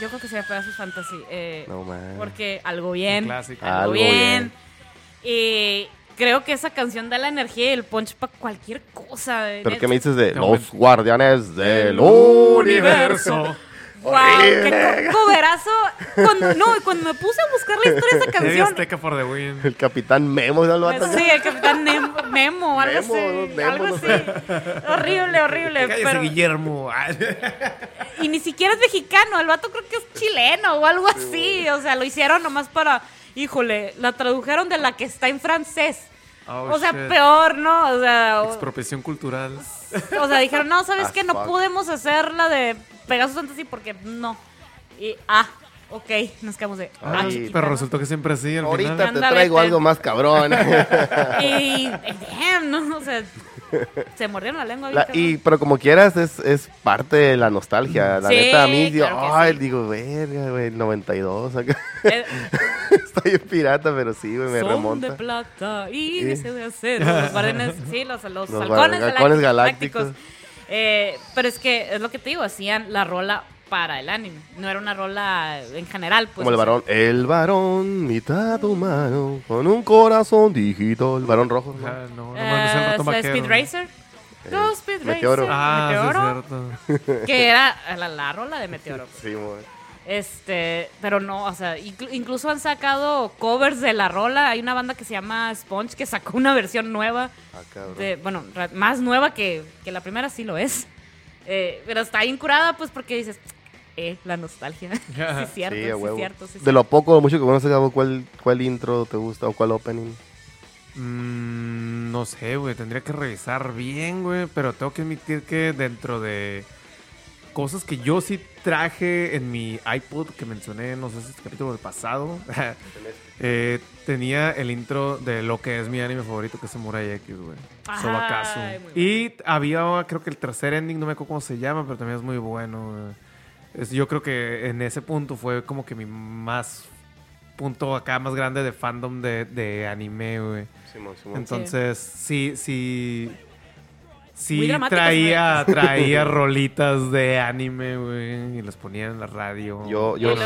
Yo creo que sería Pegasus Fantasy. eh, No, man. porque algo bien. Algo, Algo bien. bien. Y creo que esa canción da la energía y el punch para cualquier cosa. eh, ¿Pero qué me dices de los guardianes del El universo? Wow, qué co- coverazo. Cuando, no, cuando me puse a buscar la historia de esa canción. Azteca for the win. El capitán Memo, ¿no lo? Sí, el capitán Nemo, Nemo algo así. Nemo, algo no así. sé. Horrible, horrible. Pero- Guillermo. y ni siquiera es mexicano, el vato creo que es chileno o algo así. O sea, lo hicieron nomás para. Híjole, la tradujeron de la que está en francés. Oh, o sea, shit. peor, ¿no? O sea, Expropiación cultural. o sea, dijeron, no, ¿sabes As qué? No podemos hacer la de Pegasus Fantasy porque no. Y, ah, ok, nos quedamos de. ah, Ay, chiquita, Pero resultó que siempre sí al Ahorita final. te traigo algo más cabrón. Y, damn, ¿no? O sea, se mordieron la lengua. La- y, pero como quieras, es, es parte de la nostalgia. La Sí, neta, a mí, digo, claro ay, sí. digo, verga, güey, el 92. Acá. Eh, Estoy en pirata, pero sí, güey, me son remonta. de plata y Sí. de acero. Los guardianes, sí, los, los, Los halcones, halcones galácticos. galácticos. Eh, pero es que es lo que te digo, hacían la rola para el anime. No era una rola en general. Pues, Como el o sea, varón. El varón, mitad humano, con un corazón digital. El varón rojo, ¿no? Ah, no, no el eh, ratón ¿sabes vaquero. Speed Racer. Go Speed Meteoro. Racer. Ah, Meteoro. sí, es cierto. que era la, la rola de Meteoro. Sí, güey. Este, pero no, o sea, inclu- incluso han sacado covers de la rola. Hay una banda que se llama Sponge que sacó una versión nueva. Ah, de- bueno, más nueva que, que la primera, sí lo es. Eh, pero está bien curada, pues porque dices, eh, la nostalgia. sí, es cierto, Sí, sí, cierto. sí, de lo poco o mucho que conoces, Gabo, ¿cuál, ¿cuál intro te gusta o cuál opening? Mm, no sé, güey. Tendría que revisar bien, güey. Pero tengo que admitir que dentro de cosas que yo sí traje en mi iPod que mencioné, no sé si es el capítulo del pasado, eh, tenía el intro de lo que es mi anime favorito, que es Samurai X, güey. Muy bueno. Y había, creo que el tercer ending, no me acuerdo cómo se llama, pero también es muy bueno. Es- yo creo que en ese punto fue como que mi más punto acá más grande de fandom de, de anime, güey. Entonces, sí, sí. Sí, traía, traía rolitas de anime, güey. Y las ponía en la radio. Yo- yo- en Y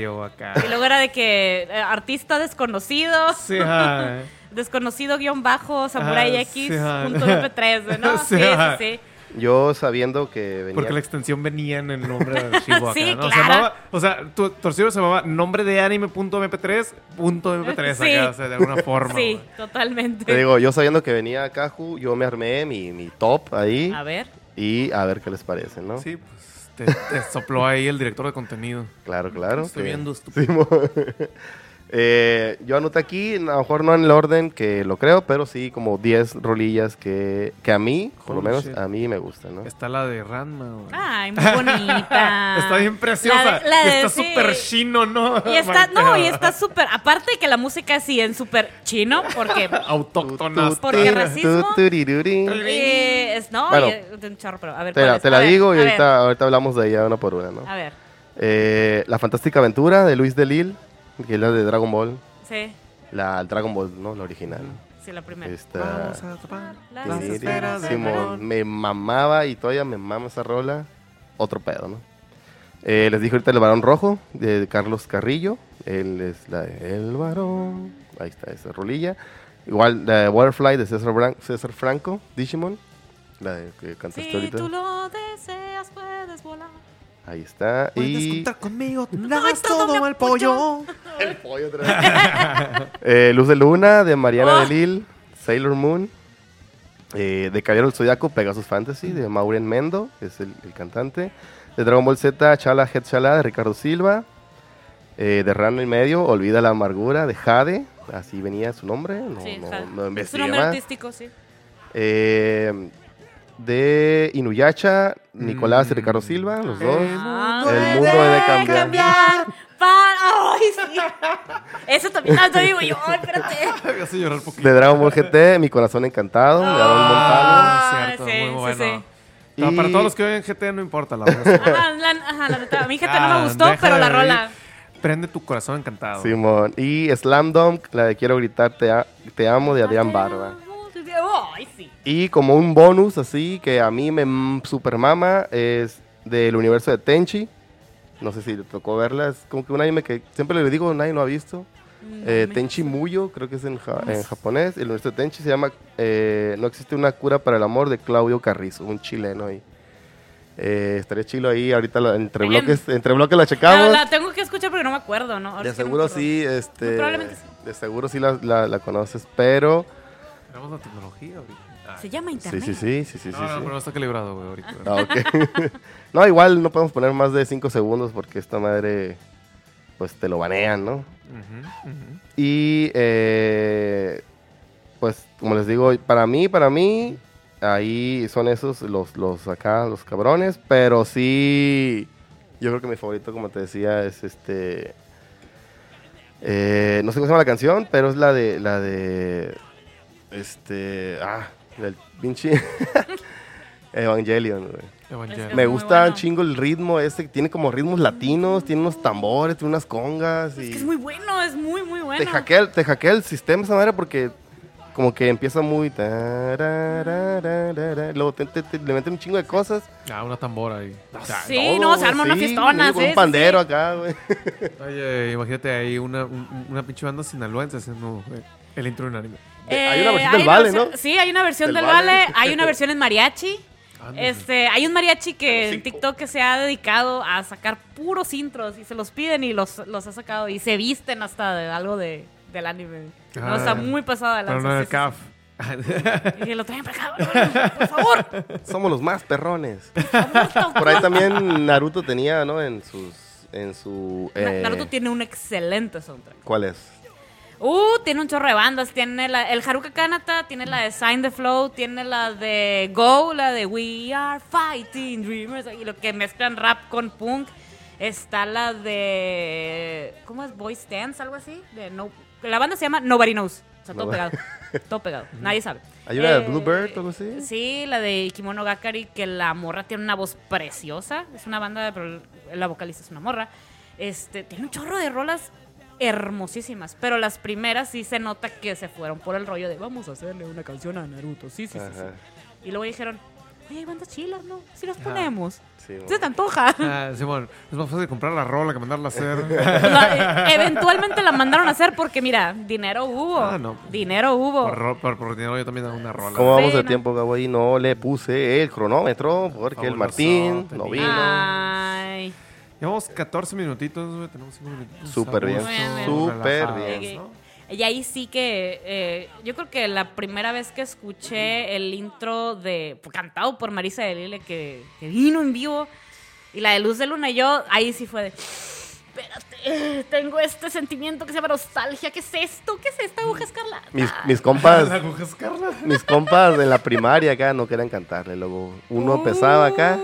luego acá. Y luego era de que eh, artista desconocido, Sí, ajá. desconocido guion bajo, Samurai X, punto MP3, güey, ¿no? Sí, Sí, sí. Yo sabiendo que venía... Porque la extensión venía en el nombre archivo acá, Sí, ¿no? Se claro. llamaba, o sea, tu, archivo se llamaba nombre de anime.mp3, punto MP3 Sí. acá, o sea, de alguna forma. Sí. Te totalmente. digo, yo sabiendo que venía Caju, yo me armé mi, mi top ahí A ver. y a ver qué les parece, ¿no? Sí, pues te, te sopló ahí el director de contenido. Claro, claro. Estoy que- viendo, estúpido. Simón. Eh, yo anoté aquí, a lo mejor no en el orden que lo creo, pero sí como 10 rolillas que, que a mí, por lo menos shit. a mí me gustan, ¿no? Está la de Ranma, güey. Ay, muy bonita. Está bien preciosa. La de- la y de- está sí. súper chino, ¿no? Y está, no, y está súper, aparte de que la música es sí en súper chino, porque Autóctonas. Porque racismo- turiruri. eh, es, no, Bueno. y, eh, un chorro, pero a ver, Te ¿cuál la, es? te A la ver, digo y ahorita, ahorita hablamos de ella una por una, ¿no? A ver, Eh, la fantástica aventura de Luis Delil, que es la de Dragon Ball, sí, la Dragon Ball, ¿no? La original. sí, la primera. Esta... Vamos a tomar Las las esferas de Simón, me mamaba y todavía me mama esa rola. Otro pedo, ¿no? Eh, les dije ahorita el varón rojo de Carlos Carrillo. Él es la de El varón. Ahí está esa rolilla. Igual la de Waterfly de César, Bran- César Franco, Digimon. La de que cantaste Si ahorita. tú lo deseas, puedes volar. Ahí está. Puedes Y contar conmigo, Ay, tendrás todo todo el pollo. el pollo otra vez. Eh, Luz de Luna de Mariana Oh. de Lil. Sailor Moon. Eh, de Caballero del Zodiaco, Pegasus Fantasy, de Maureen Mendo, que es el, el cantante. De Dragon Ball Z, Chala Head Chala, de Ricardo Silva. Eh, de Rano y Medio, Olvida la Amargura, de Jade. Así venía su nombre. No, Sí, no, no es investigué un nombre más. artístico, sí. Eh, de Inuyasha, Nicolás y Mm. Ricardo Silva, los El dos. mundo El mundo debe cambiar. Para... ¡Ay, sí! Eso también lo digo yo. Ay, espérate. Llorar poquito. De Dragon Ball GT, Mi Corazón Encantado, de Aaron Montano. Ah, cierto, sí, muy sí, bueno. sí. No, Para todos los que ven GT no importa la verdad. Ajá, la, ajá, la neta, mi gente no Ah, me gustó, deja pero la rola. Prende tu corazón encantado. Simón. Y Slam Dunk, la de Quiero Gritar Te, a- te Amo, de Adrián Barba. Ay, sí. Y como un bonus así, que a mí me super mama, es del universo de Tenchi. No sé si le tocó verla, es como que un anime que siempre le digo, nadie lo ha visto. Eh, me- Tenchi Muyo, creo que es en, ja- en japonés. El universo de Tenchi se llama eh, No existe una cura para el amor de Claudio Carrizo, un chileno ahí. Eh, estaría chilo ahí, ahorita lo- entre Bien. bloques, entre bloques la La, checamos. la tengo que escuchar porque no me acuerdo, ¿no? Ahora De no seguro sí, este, probablemente sí. de seguro sí la, la- la conoces, pero Tenemos la tecnología ahorita. Se llama sí, internet. sí, sí, sí, sí, sí. no, no, sí. pero no está calibrado, güey, ahorita. Ah, ok. no, igual no podemos poner más de 5 segundos porque esta madre, pues te lo banean, ¿no? Y, eh, pues, como les digo, para mí, para mí, ahí son esos los, los acá, los cabrones, pero sí, yo creo que mi favorito, como te decía, es este... eh, no sé cómo se llama la canción, pero es la de, la de, este, ah, del pinche Evangelion, güey. Evangelion. Me gusta bueno. un chingo el ritmo este, tiene como ritmos latinos, tiene unos tambores, tiene unas congas y Es que es muy bueno, es muy, muy bueno. te hackea, te hackea el sistema esa manera porque como que empieza muy luego te- te- te- le meten un chingo de cosas. Ah, una tambora ahí. Sí, Todo, no, se arma una sí, fiestona, con sí, un pandero sí. acá, güey. Oye, imagínate ahí una, un- una pinche banda sinaloense haciendo eh, el intro de un anime. Hay una versión hay del Vale, versión- ¿no? Sí, hay una versión Del del, vale. Vale. hay una versión en mariachi. Este, hay un mariachi que en. TikTok que se ha dedicado a sacar puros intros y se los piden y los, los ha sacado y se visten hasta de algo de, del anime. No, Ah, está muy pasado de Pero lanza. no sí, CAF. Y lo traen para acá, por favor. Somos los más perrones. Por ahí también Naruto tenía, ¿no? En sus. En su. Na- eh, Naruto tiene un excelente soundtrack. ¿Cuál es? Uh, tiene un chorro de bandas. Tiene la, el Haruka Kanata, tiene la de Sign the Flow, tiene la de Go, la de We Are Fighting Dreamers, y lo que mezclan rap con punk. Está la de. ¿Cómo es? Voice Dance, algo así. De no, la banda se llama Nobody Knows. O sea, todo pegado. Todo pegado. Nadie sabe. ¿Hay una de Eh, Bluebird o algo así? Sí, la de Kimono Gakari, que la morra tiene una voz preciosa. Es una banda, pero la vocalista es una morra. Este, tiene un chorro de rolas hermosísimas. Pero las primeras sí se nota que se fueron por el rollo de vamos a hacerle una canción a Naruto. Sí, sí, sí. sí. Y luego dijeron, oye, hay bandas chilas, ¿no? Si las ponemos. Sí, Se te antoja. Ah, Simón, es más fácil comprar la rola que mandarla a hacer. No, eh, eventualmente la mandaron a hacer porque, mira, dinero hubo. Ah, no. Dinero hubo. por, ro- por, por dinero yo también hago una rola. ¿Cómo vamos de tiempo, Gabo? Ahí no le puse el cronómetro porque el Martín no vino. Ay. Llevamos 14 minutitos, güey, tenemos 5 minutitos. Súper bien, súper bien. ¿no? Y ahí sí que eh, yo creo que la primera vez que escuché el intro de cantado por Marisa de Lille que, que vino en vivo y la de Luz de Luna y yo, ahí sí fue de espérate, tengo este sentimiento que se llama nostalgia, ¿qué es esto? ¿Qué es esta aguja escarlata? Mis, mis compas, La aguja escarla. mis compas en la primaria acá no querían cantarle. Luego uno Uh. empezaba acá.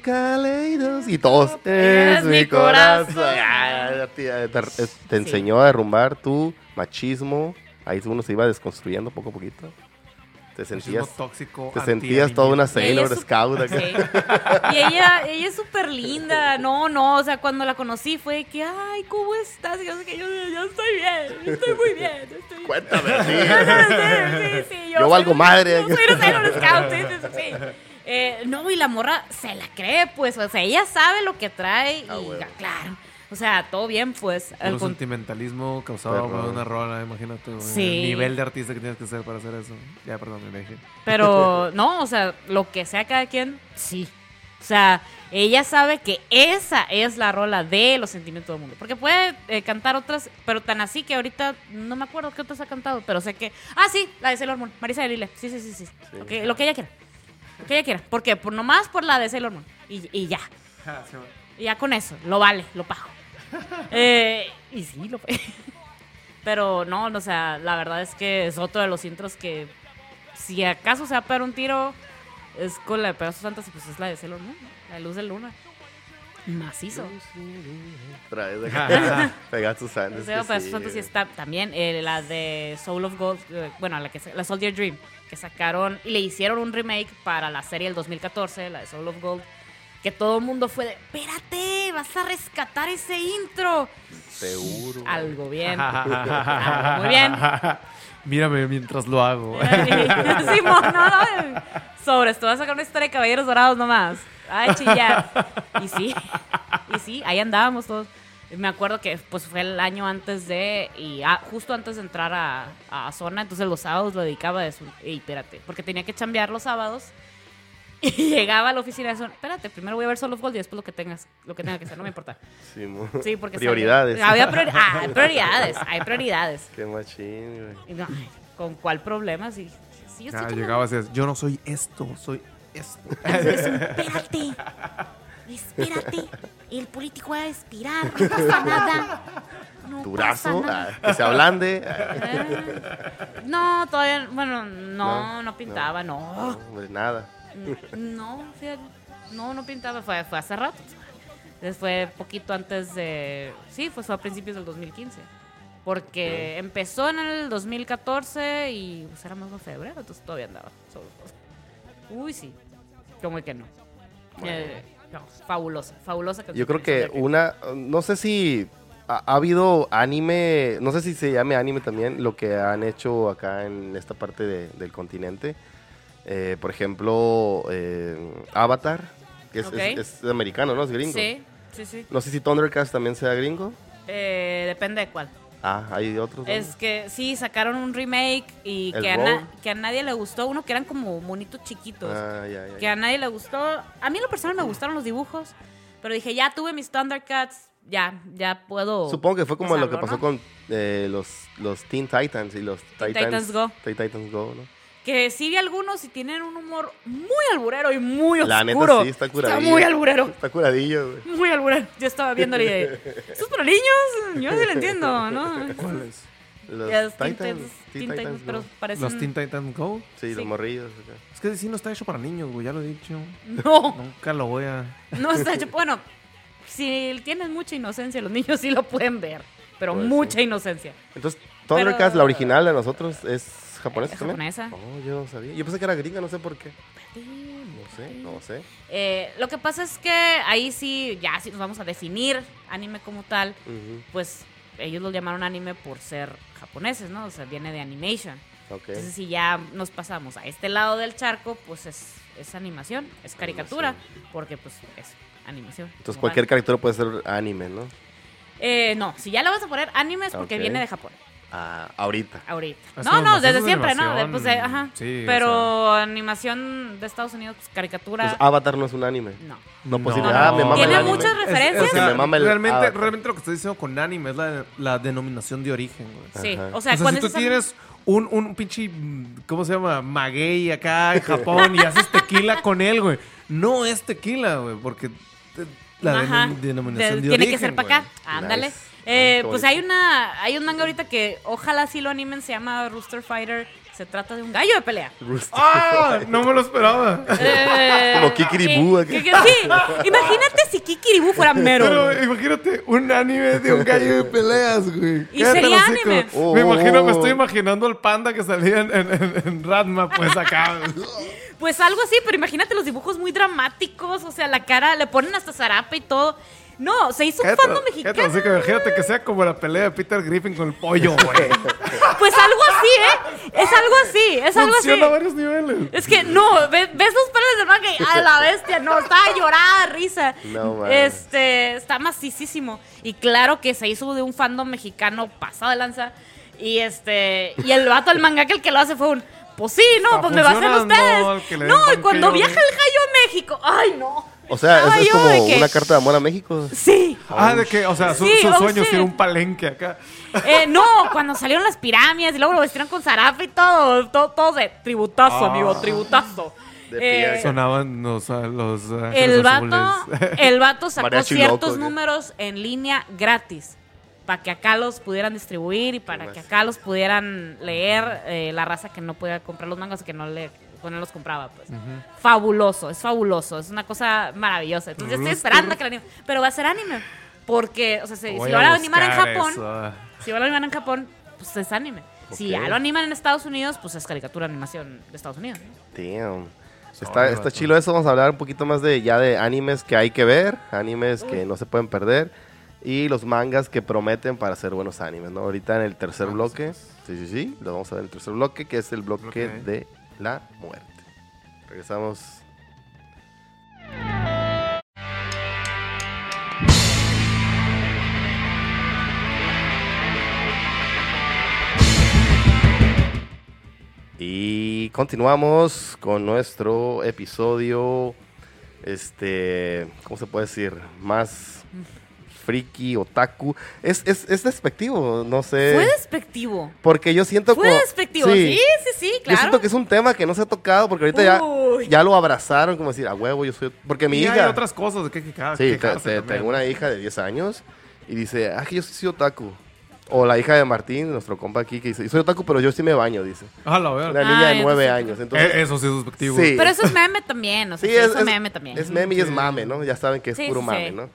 Caleidos. Y todos. Es Es mi corazón. corazón. Ah, Te, te- te enseñó a derrumbar tu machismo. Ahí uno se iba desconstruyendo poco a poquito. Te Machismo sentías, tóxico. te sentías toda una Y ella Sailor Scout acá. Sí. Y ella, ella es súper linda. No, no, o sea, cuando la conocí fue que, ay, ¿cómo estás? Y yo sé que yo, yo estoy bien, estoy muy bien. Estoy bien. Cuéntame, No, sí. no, sí, sí, sí, Yo valgo madre. Yo soy una Sailor Scout, sí, sí. Eh, no, y la morra se la cree, pues, o sea, ella sabe lo que trae Ah, y huevo. claro. O sea, todo bien, pues. El con- sentimentalismo causado por una rola, imagínate. güey, Sí. El nivel de artista que tienes que ser para hacer eso. Ya, perdón, me dejé. Pero no, o sea, lo que sea cada quien, sí. O sea, ella sabe que esa es la rola de los sentimientos del mundo. Porque puede eh, cantar otras, pero tan así que ahorita no me acuerdo qué otras ha cantado, pero sé que. Ah, sí, la de Sailor Moon, Marisa de Lille. Sí, sí, sí, sí. Ok, lo que ella quiera. Que ella quiera. ¿Por qué? Por nomás por la de Sailor Moon. Y, y ya. Y ya con eso, lo vale, lo pago. Eh, y sí, lo fue. Pero no, o sea, la verdad es que es otro de los intros que, si acaso se va a pegar un tiro, es con la de Pegasus Fantasy, pues es la de Sailor Moon, la de Luz de Luna. Macizo. Otra vez acá. Pegasus sea, Pegasus Fantasy güey. está también eh, la de Soul of Gold, eh, bueno, la, que, la Soldier Dream, que sacaron y le hicieron un remake para la serie del 2014, la de Soul of Gold, que todo el mundo fue de, espérate, vas a rescatar ese intro. Seguro. Algo bien. Algo muy bien. Mírame mientras lo hago. Simón, no, no. Sobres, tú vas a sacar una historia de caballeros dorados nomás. Ay, chillar. Y sí, y sí, ahí andábamos todos. Me acuerdo que pues fue el año antes de, y ah, justo antes de entrar a, a zona, entonces los sábados lo dedicaba a eso. Y espérate, porque tenía que chambear los sábados. Y llegaba a la oficina y decía, espérate, primero voy a ver Soul of Gold y después lo que tengas, lo que tenga que hacer, no me importa. Sí, mo- Sí, porque Prioridades. sabía- Había priori- ah, hay prioridades, hay prioridades. Qué machín, güey. No, ¿Con cuál problema? Sí, sí, yo Ah, llegaba decías, yo no soy esto, soy esto. Espérate, espérate. El político va a respirar, no pasa nada. No Durazo, pasa nada. ah, que se ablande. ah, Eh, No, todavía, bueno, no, No, no, pintaba, no. hombre, nada. No, fíjate, no, no pintaba, fue, fue hace rato. Fue poquito antes de, sí, pues fue a principios del 2015. Porque empezó en el 2014 y pues, era más de febrero, entonces todavía andaba. solo. Uy, sí, como que no. Eh, no, fabulosa, fabulosa canción. Yo creo que una, no sé si ha, ha habido anime, no sé si se llame anime también, lo que han hecho acá en esta parte de- del continente. Eh, por ejemplo, eh, Avatar, que es, Ok. es- es americano, ¿no? Es gringo. Sí, sí, sí. No sé si Thundercats también sea gringo. Eh, depende de cuál. Ah, hay otros. Es que sí, sacaron un remake y que a, na- que a nadie le gustó. Uno que eran como monitos chiquitos. Ah, ya, ya, que ya. a nadie le gustó. A mí en lo personal me gustaron los dibujos, pero dije, ya tuve mis Thundercats, ya, ya puedo. Supongo que fue como lo que pasó ¿no? con eh, los, los Teen Titans y los Teen Titans, Titans Go. Teen Titans Go, ¿no? Que vi algunos y tienen un humor muy alburero y muy La neta oscuro. sí, está curadillo. muy alburero. Está curadillo, güey. Muy alburero. Yo estaba viéndole y de, ¿esto es para niños? Yo sí lo entiendo, ¿no? ¿Cuáles? Los los Titans, Teen Titans, Titans pero Go. parecen... Los Teen Titans Go. Sí, sí. los morrillos. acá. Es que sí no está hecho para niños, güey, ya lo he dicho. No, Nunca lo voy a... no está hecho... Bueno, si tienen mucha inocencia, los niños sí lo pueden ver. Pero Pues mucha sí. inocencia. Entonces, Thundercats, Pero- la original de nosotros, es japonesa Es también. japonesa. Oh, yo no sabía. Yo pensé que era gringa, no sé por qué. No sé, no sé. Eh, lo que pasa es que ahí sí, ya si nos vamos a definir anime como tal, pues ellos lo llamaron anime por ser japoneses, ¿no? O sea, viene de animation. Ok. Entonces, si ya nos pasamos a este lado del charco, pues es, es animación, es caricatura, porque pues es animación. Entonces, cualquier caricatura puede ser anime, ¿no? Eh, no, si ya le vas a poner anime es porque viene de Japón, Ah, ahorita. ahorita. Es no, no, desde es siempre, ¿no? Pues, eh, ajá. sí, o Pero animación de Estados Unidos, pues, caricatura, Entonces, Avatar no es un anime. no. No, No. posible. Ah, me mama Tiene el anime. muchas Es- referencias. o sea, me mama el realmente, Avatar. realmente lo que estoy diciendo con anime es la, la denominación de origen, güey. Sí, Ajá. o sea, o sea, cuando si tú tienes un, un pinche, ¿cómo se llama? Maguey acá en Japón y haces tequila con él, güey. No es tequila, güey, porque te- la denominación De- de, tiene origen, que ser para acá. Ándale. Nice. Eh, Qué pues hay una hay un manga ahorita que ojalá sí lo animen, se llama Rooster Fighter. Se trata de un gallo de pelea. Rooster ¡Ah! No me lo esperaba. Eh, Como Kikiribú que- aquí. que- que- sí, imagínate si Kikiribú fuera mero. Pero imagínate un anime de un gallo de peleas, güey. Y sería anime. Oh, me imagino, oh, me oh. estoy imaginando al panda que salía en, en, en- en Ratma, pues acá. Pues algo así, pero imagínate los dibujos muy dramáticos, o sea, la cara, le ponen hasta zarape y todo. No, se hizo un Cállate, fandom cállate mexicano. hocico, imagínate que sea como la pelea de Peter Griffin con el pollo, güey. Pues algo así, ¿eh? Es algo así, es algo así. Funciona a varios niveles. Es que no, ves, ves los pelos del manga y a la bestia, no, estaba llorada, de risa. No, mames. este, está macicísimo. Y claro que se hizo de un fandom mexicano pasado de lanza. Y este, y el vato, el mangaka, el que lo hace fue un, pues sí, no, Está pues me va a hacer funcionando, ustedes. que le No, y cuando banquillo, viaja el gallo a México, ay no. O sea, eso es yo como que- una carta de amor a México. Sí. Ah, de que, o sea, su, Sí, su oh, sueño sí. era un palenque acá. Eh, no, cuando salieron las pirámides y luego lo vestieron con zarape y todo, todo, todo de tributazo, Ah. amigo, tributazo. Eh. Sonaban los, ah, los El vato, el vato sacó Mariachi ciertos loco, ¿qué? números en línea gratis para que acá los pudieran distribuir y para que acá los pudieran leer eh, la raza que no podía comprar los mangas y que no le pues, no los compraba pues. Fabuloso, es fabuloso, es una cosa maravillosa. Entonces estoy esperando que lo anime, pero va a ser anime porque o sea, si, si lo van a animar en Japón, eso. si lo van a animar en Japón, pues es anime. Si ya lo animan en Estados Unidos, pues es caricatura animación de Estados Unidos. Damn. Está, está chilo eso. Vamos a hablar un poquito más de ya de animes que hay que ver, animes que no se pueden perder y los mangas que prometen para ser buenos animes, ¿no? Ahorita en el tercer Ah, bloque, sí, sí, sí, lo vamos a ver en el tercer bloque, que es el bloque de la muerte. Regresamos. Y continuamos con nuestro episodio, este, ¿cómo se puede decir? Más friki, otaku. Es, es, es despectivo, no sé. Fue despectivo. Porque yo siento Fue como- despectivo, sí, sí, sí, Yo claro. siento que es un tema que no se ha tocado porque ahorita ya, Uy. ya lo abrazaron como decir, a huevo, yo soy... Porque mi y hija... hay otras cosas de que, que, que Sí, te- también. tengo una hija de 10 años y dice, ah, que yo sí soy otaku. O la hija de Martín, nuestro compa aquí, que dice, yo soy otaku, pero yo sí me baño, dice. Ah, la verdad. Una niña Ay, de 9 entonces- años. Entonces, Eh, eso sí es despectivo. Sí. Pero eso es meme también, o sea, sí, sí, es, eso es- meme también. es meme y es Sí. mame, ¿no? Ya saben que es Sí, puro sí, mame, sí. ¿no?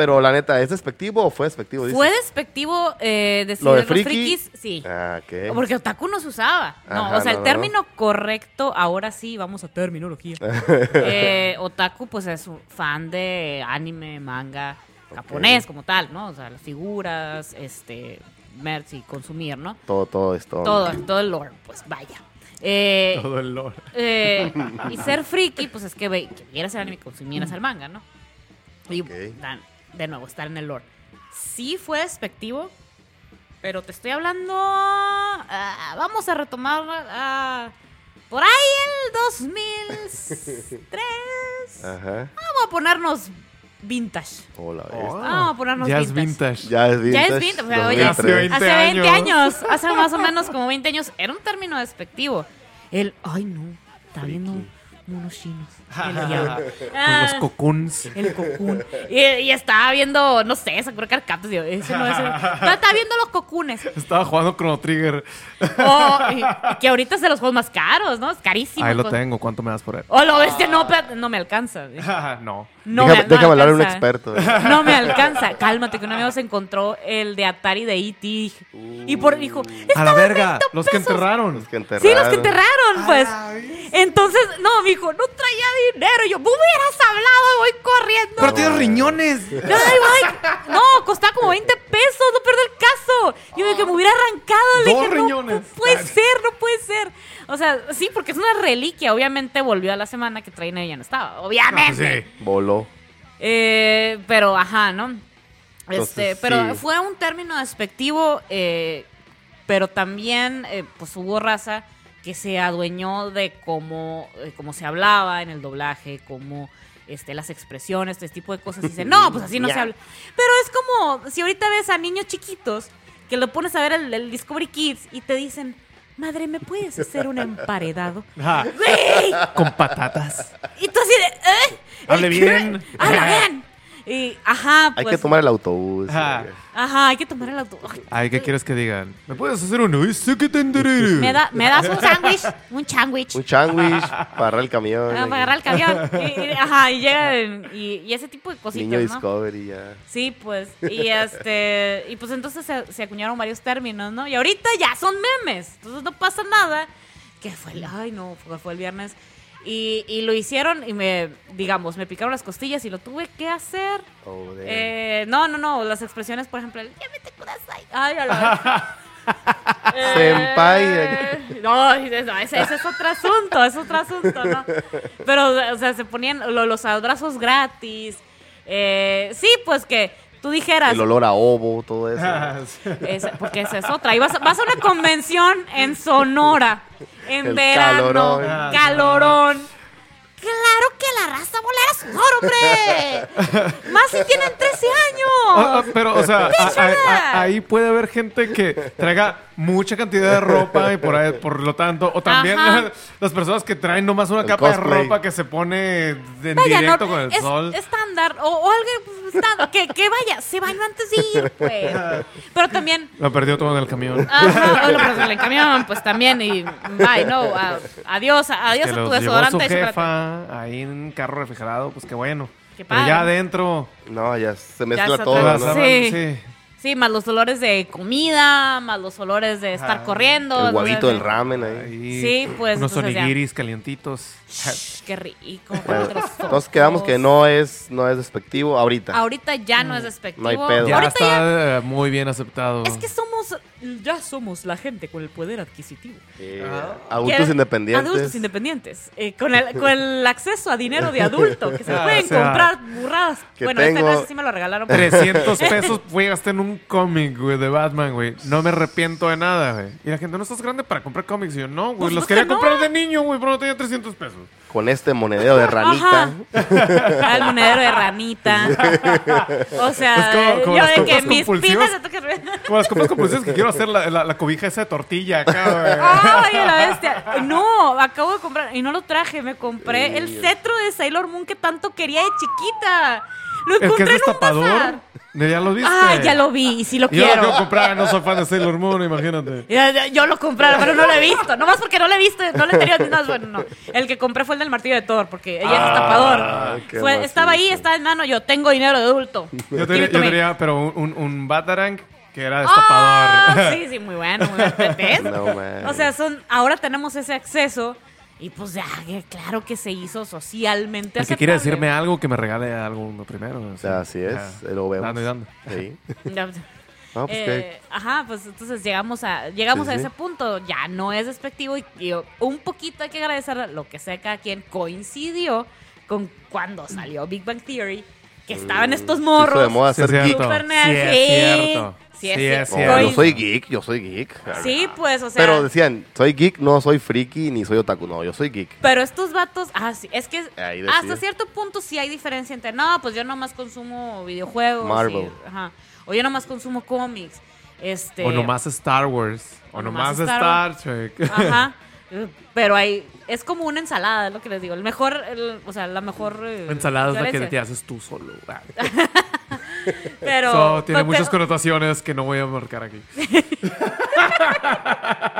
Pero la neta, ¿es despectivo o fue despectivo? ¿Fue despectivo eh, decir Lo de los friki. frikis? Sí. Ah, ¿qué? Porque otaku no se usaba. No, Ajá, o sea, no, el no. término correcto, ahora sí, vamos a terminología. Eh, otaku, pues es un fan de anime, manga, japonés como tal, ¿no? O sea, las figuras, este, merch y consumir, ¿no? Todo, todo esto. Todo, todo el lore, pues vaya. Eh, Todo el lore. eh, y ser friki, pues es que, ve, que vieras el anime y consumieras el manga, ¿no? Y Ok. dan- de nuevo, estar en el lore. Sí fue despectivo, pero te estoy hablando. ah, vamos a retomar. ah, por ahí el 2003. Ajá. Vamos a ponernos vintage. Hola, Oh, Vamos a ponernos ya vintage. vintage. Ya es vintage. Ya es vintage, pero, oye, 2003. Hace 20 hace 20 años. años. hace más o menos como 20 años, era un término despectivo. El, ay no, está viendo monos chinos. Con Ah, los cocoons. el cocoon. Y, y estaba viendo, no sé, Sakura Card Captors. Digo, ese no es el- Estaba estaba viendo los cocunes. Estaba jugando Chrono Trigger. Oh, y- y que ahorita es de los juegos más caros, ¿no? Es carísimo. Ahí lo tengo. ¿Cuánto me das por él? Oh, lo bestia, no, no me alcanza. no. No déjame me, no déjame hablar a un experto. No me alcanza. Cálmate, que un amigo se encontró el de Atari de E.T. Y por, dijo, A la verga. 30 Los que enterraron. Los que enterraron. Sí, los que enterraron, pues. Entonces, no, me dijo, no traía dinero. Y yo, "Me hubieras hablado, voy corriendo. Pero tienes riñones. No, costaba como 20 pesos, no pierdo el caso. Y me, que me hubiera arrancado, le Dos dije, no, riñones. no puede ser, no puede ser. O sea, sí, porque es una reliquia. Obviamente volvió a la semana que Trainer ya no estaba. Obviamente. Sí. Voló. Eh, pero, ajá, ¿no? Entonces, este, pero sí. fue un término despectivo, eh, pero también, eh, pues hubo raza que se adueñó de cómo, eh, cómo se hablaba en el doblaje, cómo este, las expresiones, este tipo de cosas. Y dicen, no, pues así no se habla. Pero es como si ahorita ves a niños chiquitos que lo pones a ver el, el Discovery Kids y te dicen, madre, ¿me puedes hacer un emparedado? ¡Güey! Con patatas. Y tú así de, ¿eh? Hable ¿El bien. Habla bien. Y, ajá, Hay pues. que tomar el autobús. Ajá. Ajá, hay que tomar el auto. Ay, ¿qué quieres que digan? ¿Me puedes hacer uno? Que. ¿Me, da, ¿Me das un sándwich? Un sándwich. Un sándwich para agarrar el camión. Ah, para agarrar el camión. Y, y- ajá, y llegan. Y, y ese tipo de cositas, Niño ¿no? Discovery ya. Sí, pues. Y este. Y pues entonces se, se acuñaron varios términos, ¿no? Y ahorita ya son memes. Entonces no pasa nada. Que fue el. Ay, no, fue, fue el viernes. Y, y lo hicieron y me, digamos, me picaron las costillas y lo tuve que hacer. Oh. Eh, no, no, no, las expresiones, por ejemplo, el "Llámete kudasai". Ay, a la Senpai. Eh, no, ese, no, ese- ese es otro asunto, es otro asunto, ¿no? Pero, o sea, se ponían lo- los abrazos gratis. Eh, sí, pues que tú dijeras, El olor a ovo, todo eso. esa- porque esa es otra. Y vas, vas a una convención en Sonora, en El verano, calorón. calorón. Claro que la raza volera sudor, hombre. Más si tienen 13 Ah, años. ah, pero, o sea, a- Bitch, a- a- ¿verdad? ahí puede haber gente que traiga mucha cantidad de ropa y por, ahí- por lo tanto, o también Ajá. las personas que traen nomás una El capa de ropa que se pone en Vaya, directo no, con el es sol. estándar. O, o algo estándar, que, que vaya, se bañó antes de ir, pues. Pero también. Lo perdió todo en el camión. Ajá, o lo pasó en el camión, pues también. Y bye, no. a- adiós, adiós que a tu los llevó su desodorante jefa ahí en un carro refrigerado, pues qué bueno. Qué Pero ya adentro, No, ya se Ya mezcla se todo, ¿no? sí. Sí, más los olores de comida, más los olores de estar Ah, corriendo. El huevito del ramen ahí. Sí, pues, Unos ya. onigiris calientitos. Shh, qué rico. Bueno, entonces quedamos que no es, no es despectivo ahorita. Ahorita ya no es despectivo. No hay pedo. Ya Ahorita ya está eh, muy bien aceptado. Es que somos, ya somos la gente con el poder adquisitivo. Eh, Ah. adultos Que- independientes. Adultos independientes. eh, con, el, con el acceso a dinero de adulto, que se Ah, pueden o sea, comprar burradas. que Bueno, este tengo- ese sí me lo regalaron. 300 pesos fui a gastar en un cómic, güey, de Batman, güey. No me arrepiento de nada, güey. Y la gente, ¿no estás grande para comprar cómics? Y yo, no, güey. Pues, los quería no. comprar de niño, güey, pero no tenía 300 pesos. Con este monedero de ranita. Ajá. Al monedero de ranita. O sea, Es como- como yo de que mis toque. Como las compras compulsivas que quiero hacer la, la, la cobija esa de tortilla acá, güey. ¡Ay, la bestia! No, acabo de comprar y no lo traje. Me compré el cetro de Sailor Moon que tanto quería de chiquita. Lo El que encontré es en un bazar. destapador. ¿Ya lo viste? Ah, ya lo vi y sí lo Yo lo quiero. quiero comprar, no soy fan de Sailor Moon, imagínate. Yo lo compré, pero no lo he visto. Nomás porque no lo he visto, no le he tenido no, bueno, no. El que compré fue el del martillo de Thor, porque ella es tapador. qué Fue, estaba ahí, estaba en mano, yo tengo dinero de adulto. Yo tenía, yo tenía pero un, un, Batarang que era Ah, destapador. sí, sí, muy bueno, muy bueno. O sea, son, ahora tenemos ese acceso y pues ya, claro que se hizo socialmente que quiere decirme algo, que me regale algo primero. O sea, así es. Ya. Lo vemos. Dando y dando. Sí. No, pues eh, ajá, pues entonces llegamos a llegamos Sí, a sí. ese punto, ya no es despectivo y, y un poquito hay que agradecer lo que sea cada quien coincidió con cuando salió Big Bang Theory, que estaban estos morros. de moda Sí, es ser geek. cierto. Super Sí, es cierto. Sí, es Sí, es cierto. No, yo soy geek, yo soy geek. Sí, pues, o sea. Pero decían, soy geek, no soy friki ni soy otaku. No, yo soy geek. Pero estos vatos, ah, sí, es que hasta cierto punto sí hay diferencia entre, no, pues yo nomás consumo videojuegos. Marvel. y- ajá, o yo nomás consumo cómics. Este, O nomás Star Wars. O, O nomás, nomás Star, Star Trek. Ajá. Pero hay, es como una ensalada, es lo que les digo. El mejor, el- o sea, la mejor. eh, Ensalada es la que te haces tú solo. Pero. So, tiene pero- muchas connotaciones que no voy a marcar aquí.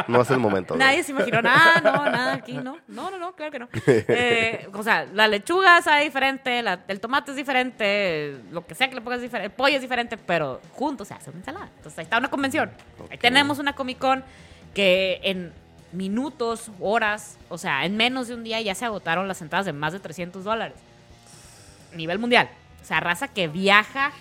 No es el momento. Nadie se imaginó nada, no, nada aquí, no. No, no, no, claro que no. Eh, o sea, la lechuga sabe diferente, la- el tomate es diferente, lo que sea que le pongas es diferente, el pollo es diferente, pero juntos se hace una ensalada. Entonces ahí está una convención. Ahí tenemos una Comic Con que en minutos, horas, o sea, en menos de un día ya se agotaron las entradas de más de 300 dólares. Nivel mundial. O sea, raza que viaja.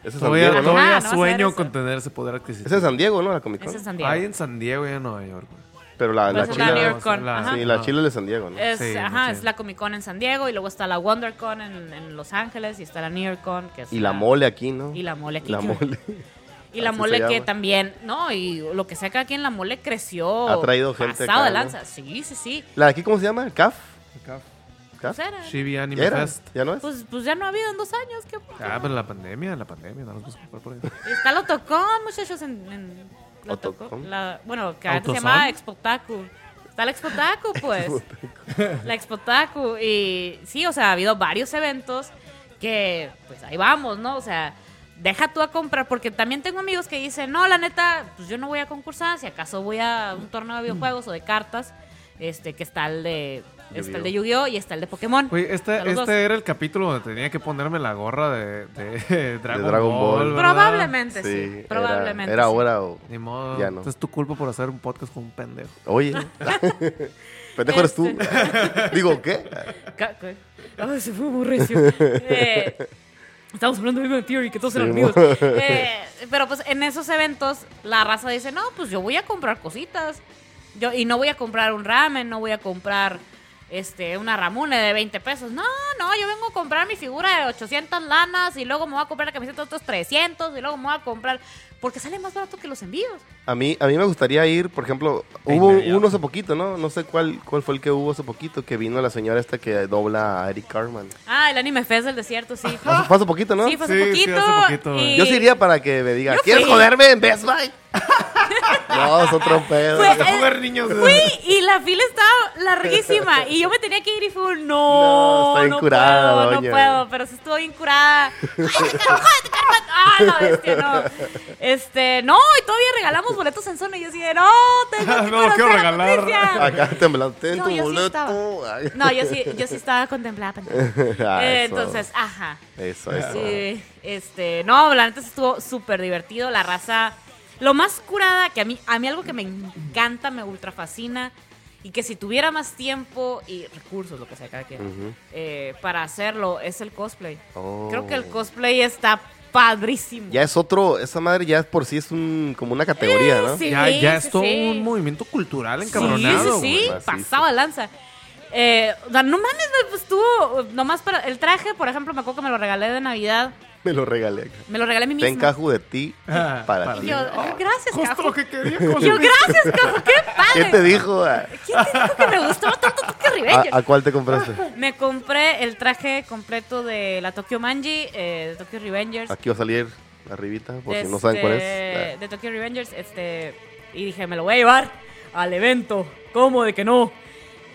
Ese es San Todavía, Diego, ¿no? Ajá, todavía no sueño con tener ese poder adquisitivo. Ese es San Diego, ¿no? La Comic Ese Con. es San Diego. Hay en San Diego y en Nueva York. güey. Pero la, Pero la esa es la. York Con, la-. Sí, la chila es de San Diego, ¿no? Es, Sí, ajá, es la Comic Con en San Diego y luego está la WonderCon en, en Los Ángeles y está la New York Con que es Y la mole aquí, ¿no? y la mole aquí La mole. y la mole que también no y lo que sea que aquí en la mole creció Ha traído gente pasado acá, de ¿no? lanza sí sí sí ¿La de aquí cómo se llama? ¿CAF? Acá. ¿CAF? Pues era, Chibi Anime ¿Ya era? Fest. ¿Ya no es? pues, pues ya no ha habido en dos años ¿qué? Ah, pero la pandemia, la pandemia, no nos vamos a comprar por ahí. está el Otocon muchachos en, en la la- bueno que antes se llamaba Expotaku está la Expotaku pues la Expotaku y sí o sea ha habido varios eventos que pues ahí vamos no o sea deja tú a comprar porque también tengo amigos que dicen no la neta pues yo no voy a concursar si acaso voy a un torneo de videojuegos o de cartas este que está el de está el de Yu-Gi-Oh y está el de Pokémon Güey, este, dos. este era el capítulo donde tenía que ponerme la gorra de, de Dragon, Dragon Ball. Probablemente sí, Sí, probablemente Era, era sí. hora o... Ni modo. Ya no. Es tu culpa por hacer un podcast con un pendejo. Oye. Pendejo eres tú. Digo, ¿qué? Ay, se fue muy recio. Eh, estamos hablando de Big Theory, que todos eran Sí, amigos. mo- Eh, pero pues en esos eventos la raza dice, no, pues yo voy a comprar cositas. Yo, y no voy a comprar un ramen, no voy a comprar este una ramune de 20 pesos. No, no, yo vengo a comprar mi figura de 800 lanas y luego me voy a comprar la camiseta de otros 300 y luego me voy a comprar... Porque sale más barato que los envíos. A mí, a mí me gustaría ir, por ejemplo, hubo uno hace poquito, ¿no? No sé cuál, cuál fue el que hubo hace poquito, que vino la señora esta que dobla a Eric Carman. Ah, el anime Fest del desierto, sí. Fue hace- fue hace poquito, ¿no? Sí, fue hace Sí, sí, poquito. hace poquito, y- Yo sí iría para que me diga, Yo ¿quieres fui. joderme en Best Buy? no, es otro pedo. Fue- A jugar niños. Fui y la fila estaba larguísima y yo me tenía que ir y fue un No, no, está bien no curada, puedo, doña. no puedo, pero sí estuvo bien curada. ¡Jódete, Carmen, jódete, Carmen! ¡Ah, no, bestia, no! Este, no, y todavía regalamos boletos en zona y yo así de, no, tengo que No, quiero regalar. Patricia". Acá temblando, ten No, tu yo sí boleto. estaba. Ay. No, yo sí, yo sí estaba contemplada. Ah, Eh, eso. entonces, ajá. Eso, eso. Sí, este, no, la neta estuvo súper divertido. La raza, lo más curada, que a mí, a mí algo que me encanta, me ultra fascina, y que si tuviera más tiempo y recursos, lo que sea cada quien, Ujú. eh, para hacerlo, es el cosplay. Oh. Creo que el cosplay está padrísimo. Ya es otro, esa madre ya por sí es un, como una categoría, ¿no? sí. Ya, ya sí, es todo sí. un movimiento cultural Sí, encabronado. sí, sí. Macizo. pasaba lanza. Eh, o sea, no mames, pues estuvo nomás para el traje, por ejemplo, me acuerdo que me lo regalé de Navidad. Me lo regalé. Me lo regalé a mí Ten misma. caju de ti Ah, para, para ti. Yo, "Ay, gracias, Justo Caju". lo que quería. Yo, gracias, Caju, qué padre. ¿Quién te dijo? ¿A, ¿Quién te dijo que me gustaba tanto Tokyo Revengers? a cuál te compraste? Me compré el traje completo de la Tokyo Manji, eh, de Tokyo Revengers. Aquí va a salir arribita, por si no saben cuál Este, es. De Tokyo Revengers, este. Y dije, me lo voy a llevar al evento. ¿Cómo de que no?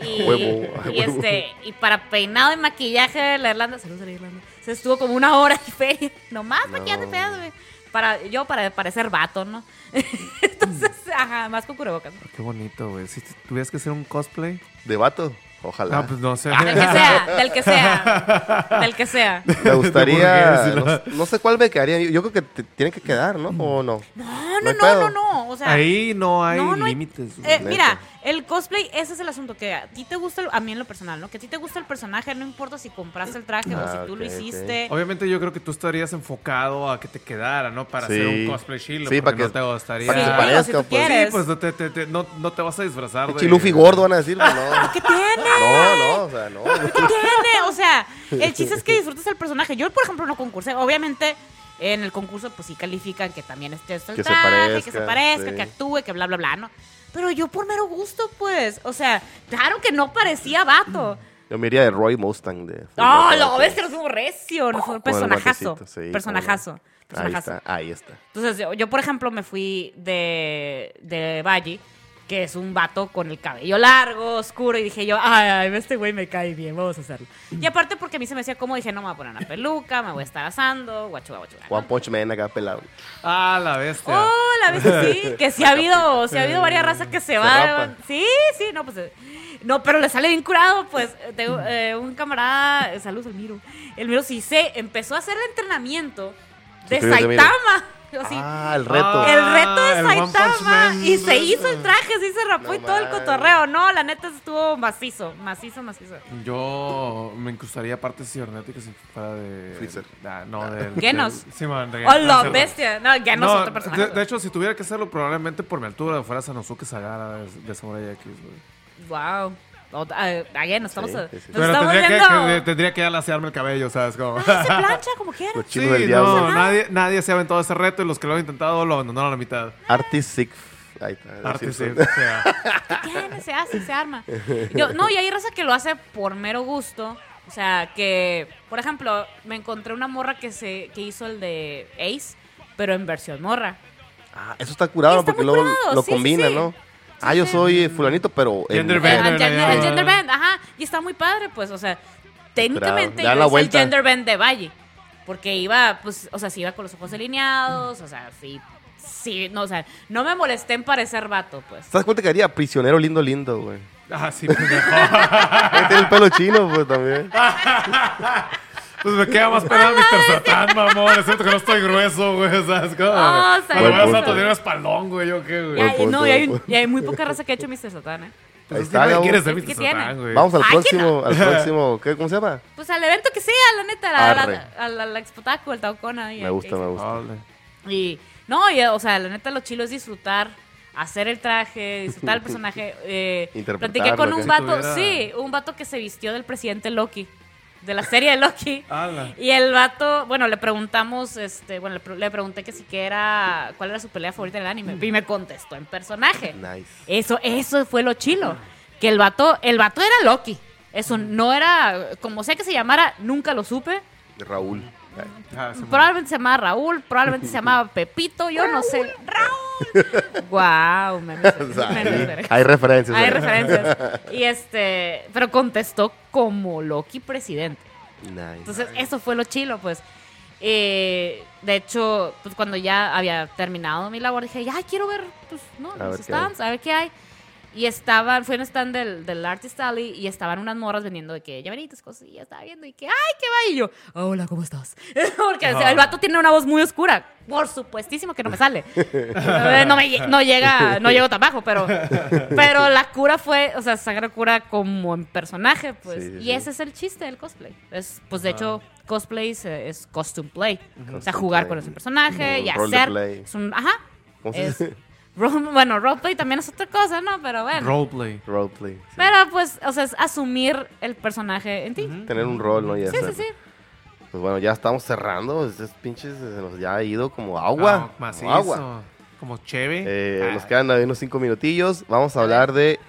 Y, Huevo, a y huevo. este, y para peinado y maquillaje de la Irlanda, saludos a la Irlanda. Se estuvo como una hora en feria. Nomás No. maquillando y peinando, güey. Para, yo para parecer vato, ¿no? Entonces, ajá, más con cubrebocas. Qué bonito, güey. Si tuvieras que hacer un cosplay. ¿De vato? Ojalá. Ah, pues no sé. Del que sea, del que sea. Del que sea. Me gustaría. No, no sé cuál me quedaría. Yo, yo creo que te- tiene que quedar, ¿no? ¿O no? No, No no, no, no, no. O sea, Ahí no hay No, no hay- límites. Eh, mira, el cosplay, ese es el asunto, que a ti te gusta, el- a mí en lo personal, ¿no? Que a ti te gusta el personaje, no importa si compraste el traje o Ah, si tú lo hiciste. Obviamente yo creo que tú estarías enfocado a que te quedara, ¿no? Para hacer Sí. un cosplay chilo. Sí, para no que- te gustaría... para que se Sí, parezca, tú pues. quieres. Sí, pues no te, te- te- no, no te vas a disfrazar de... Chilufi gordo van a decir, no. ¿Qué tiene? No, no, o sea, no. ¿Qué tiene? O sea, El chiste es que disfrutes el personaje. Yo, por ejemplo, no concursé. Obviamente, en el concurso, pues sí califican que también esté el Que se traje, que se parezca, sí. que actúe, que bla, bla, bla, ¿no? Pero yo por mero gusto, pues. O sea, claro que no parecía vato. Yo me iría de Roy Mustang de. ¡Oh, de- lo ves que no fue recio! No fue un personajazo. sí, personajazo. Ahí personajazo. está, ahí está. Entonces, yo, yo, por ejemplo, me fui de, de Valle, que es un vato con el cabello largo, oscuro, y dije yo, ay, este güey me cae bien, vamos a hacerlo. Y aparte porque a mí se me hacía como, dije, no me voy a poner una peluca, me voy a estar asando, guachuga, guachuga. One Punch Man acá pelado. Ah, la bestia. Oh, la vez que sí, que sí ha habido, sí ha habido varias razas que se, Se van. rapa. Sí, sí, no, pues. No, pero le sale bien curado, pues. Tengo, eh, un camarada, saludos al Miro. El Miro sí se empezó a hacer el entrenamiento de Suscríbete, Miro. Saitama. Ah, el reto. Ah. el reto de Saitama Man y se hizo el traje, sí se rapó No y todo el cotorreo. No, la neta estuvo macizo, macizo, macizo. Yo me incrustaría partes cibernéticas si fuera de. Freezer. Ah, no, del. Genos. del- sí, man, de ¡Oh, Genos, la sí, bestia! No, no, es otro personaje. de, de hecho, si tuviera que hacerlo, probablemente por mi altura fuera Sanosuke Sagara de, de Samurai X, güey. wow. O- ah, again, estamos, Sí, nos sí, sí. Pero estamos tendría que, viendo. que- tendría que alaciarme el cabello, ¿sabes? Como... Se plancha como quiera. Sí, no, nadie, nadie se ha aventado ese reto y los que lo han intentado lo abandonaron a la mitad. Artist Sick. Ahí está. Arte, sí, Simpson. o sea, ¿Qué tiene? Se hace, se arma. Yo, no, y hay raza que lo hace por mero gusto. O sea, que, por ejemplo, me encontré una morra que se que hizo el de Ace, pero en versión morra. Ah, eso está curado Está porque luego curado, lo combina, sí. ¿no? Ah, yo soy fulanito, pero. en Gender mujer. El, bender, gender, ya. el gender band, ajá. Y está muy padre, pues, o sea, técnicamente Da yo hice el vuelta. gender band de Valle. Porque iba, pues, o sea, sí iba con los ojos delineados, o sea, sí, sí, no, o sea, no me molesté en parecer vato, pues. ¿Te das cuenta que haría prisionero lindo, lindo, güey? ah, sí, pendejo. Tiene el pelo chino, pues también. Pues me queda más pena Mr. Satan, mamón. Es cierto que no estoy grueso, güey, ¿sabes? Como, Oh, me Satan. voy a tener espaldón, güey, ¿yo qué, güey? Y hay- punto, no, y hay, y hay muy poca raza que ha hecho Mr. Satan, ¿eh? Pues Ahí está, ser ¿Qué Mr. Satan, güey. Vamos al Ay, próximo, al próximo. ¿qué, ¿Cómo se llama? Pues al evento que sea, la neta, la, la, a la, la Expotaco, el Taucona. y Me gusta, me gusta. Y no, y, o sea, la neta lo chilo es disfrutar, hacer el traje, disfrutar el personaje. Eh, platiqué con un vato, sí, un vato que se vistió del presidente Loki, de la serie de Loki. Ala. Y el vato, bueno, le preguntamos, este, bueno, le, pre- le pregunté que si que era, cuál era su pelea favorita del anime. Y me contestó en personaje. Nice. Eso, eso fue lo chilo. Que el vato, el vato era Loki. Eso no era, como sea que se llamara, nunca lo supe. Raúl. Ah, Probablemente se llamaba Raúl, probablemente se llamaba Pepito, yo no sé. ¡Raúl! ¡Wow! O sea, me- hay, referencias. Hay referencias. Y este, pero contestó como Loki presidente. Nice. Entonces, eso fue lo chilo, pues. Eh, de hecho, pues cuando ya había terminado mi labor, dije, ya quiero ver, pues, ¿no? A los ver qué hay. stands, a ver qué hay. Y estaban, fue un stand del, del Artist Alley y estaban unas morras vendiendo de que llaveritos, cosas, y yo estaba viendo y que, ¡ay, qué va! Y yo, hola, ¿cómo estás? Porque o sea, el vato tiene una voz muy oscura. Por supuestísimo que no me sale. Eh, no, me, no llega, no llego tan bajo, pero, pero la cura fue, o sea, sacar cura como en personaje, pues. Sí, sí, y sí. ese es el chiste del cosplay. Es, pues, de hecho, cosplay es, es costume play. o sea, jugar play. con ese personaje y hacer. Es un, ajá. ¿Cómo se Es, dice? Role- bueno, roleplay también es otra cosa, ¿no? Pero bueno. Roleplay. Roleplay. sí. Pero pues, o sea, es asumir el personaje en ti. Tener un rol, ¿no? Y Sí, sí, hacerlo. sí. Pues bueno, ya estamos cerrando. Estos pinches se nos ya ha ido como agua. Ah, como agua. Como cheve. Eh, Ah, Nos quedan ahí unos cinco minutillos. Vamos a hablar de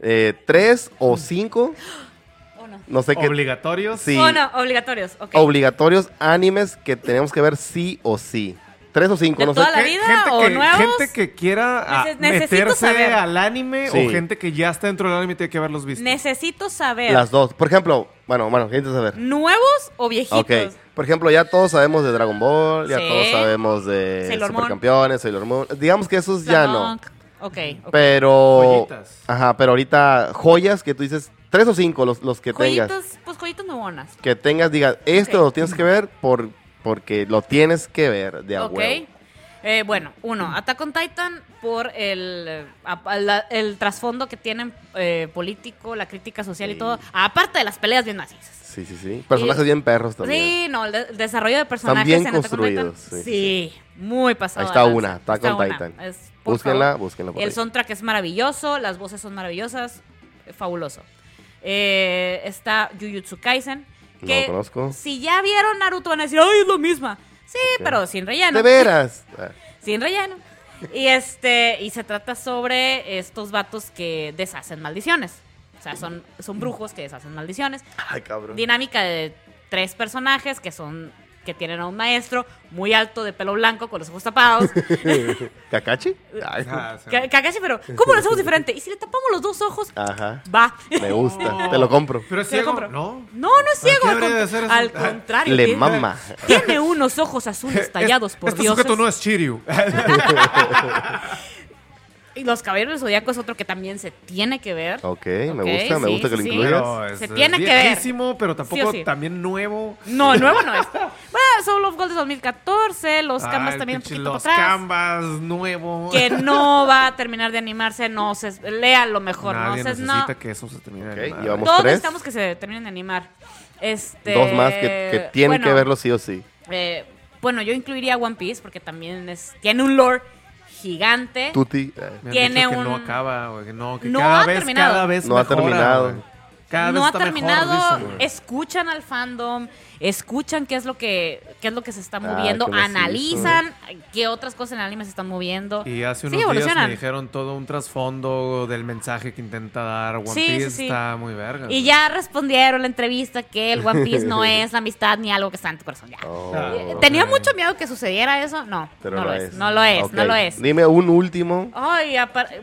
eh, tres o cinco, ¿O no? no sé qué, Obligatorios. Sí. O no, obligatorios. ok. obligatorios animes que tenemos que ver sí o sí. Tres o cinco, ¿De no toda sé. la vida gente o que, nuevos? Gente que quiera ah, necesito meterse saber. al anime Sí. o gente que ya está dentro del anime y tiene que verlos vistos. Necesito saber. Las dos. Por ejemplo, bueno, bueno, gente saber. ¿Nuevos o viejitos? Ok. Por ejemplo, ya todos sabemos de Dragon Ball, ya Sí. todos sabemos de Sailor Moon. Supercampeones, Sailor Moon. Digamos que esos ya no. Monk. Ok, ok. Pero. Joyitas. Ajá, pero ahorita joyas que tú dices, tres o cinco los, los que tengas. Joyitos, pues joyitos nuevonas. Que tengas, digas, esto Ok. lo tienes que ver por, porque lo tienes que ver de a Ok. huevo. Eh, bueno, uno, Attack on Titan por el, eh, a- la- el trasfondo que tienen eh, político, la crítica social y todo. Aparte de las peleas bien macizas. Sí, sí, sí. Personajes Y- bien perros también. Sí, no, el, de- el desarrollo de personajes bien en Attack on construidos, Titan, sí, muy pasado. Ahí está una, Attack on una. Titan. Es- Búsquenla, favor. búsquenla por El ahí. soundtrack es maravilloso, las voces son maravillosas, eh, fabuloso. Eh, está Jujutsu Kaisen, que lo conozco. si ya vieron Naruto van a decir, ¡ay, es lo misma! Sí, pero sin relleno. ¿De veras? Sin relleno. Y este, y se trata sobre estos vatos que deshacen maldiciones. O sea, son, son brujos que deshacen maldiciones. Ay, cabrón. Dinámica de tres personajes que son que tienen a un maestro muy alto de pelo blanco con los ojos tapados. ¿Kakashi? Kakashi, pero ¿cómo lo hacemos diferente? ¿Y si le tapamos los dos ojos? Ajá. Va. Me gusta. Te lo compro. Pero es ciego, compro. ¿no? No, no es ciego. Al, al contrario. Le tiene- mama. Tiene unos ojos azules tallados por este dioses. sujeto no es Shiryu. Y los caballeros del zodiaco es otro que también se tiene que ver. Ok, me Ok, gusta, me sí, gusta que lo sí, incluyas. Pero es- Se es tiene que ver. viejísimo, pero tampoco sí. también nuevo. No, nuevo no es. Bueno, Soul of Gold de 2014, los Ah, Canvas el también un pinche poquito Los para atrás. Canvas nuevo. Que no va a terminar de animarse, no se lea lo mejor, Nadie no se necesita no. que eso se termine Ok, de animar. llevamos Todos tres. necesitamos que se terminen de animar. Este, Dos más que, que tienen bueno, que verlo sí o sí. eh, bueno, yo incluiría One Piece porque también es tiene un lore gigante. Tuti. eh, tiene dicho que no un- acaba, güey, que no, que No cada ha vez, terminado. cada vez No ha terminado. Cada no vez ha mejor, terminado, dicen, escuchan al fandom, escuchan qué es lo que qué es lo que se está Ah, moviendo, macizo. analizan qué otras cosas en el anime se están moviendo. Y hace Sí, unos días evolucionan. me dijeron todo un trasfondo del mensaje que intenta dar One Sí, sí, Piece. sí. Está muy verga. Y ya respondieron la entrevista que el One Piece no es la amistad ni algo que está en tu corazón. Ya. Oh, Eh, Tenía ok. mucho miedo que sucediera eso. No, pero no lo es. No lo es, no Ok, lo es. Dime un último. Ay,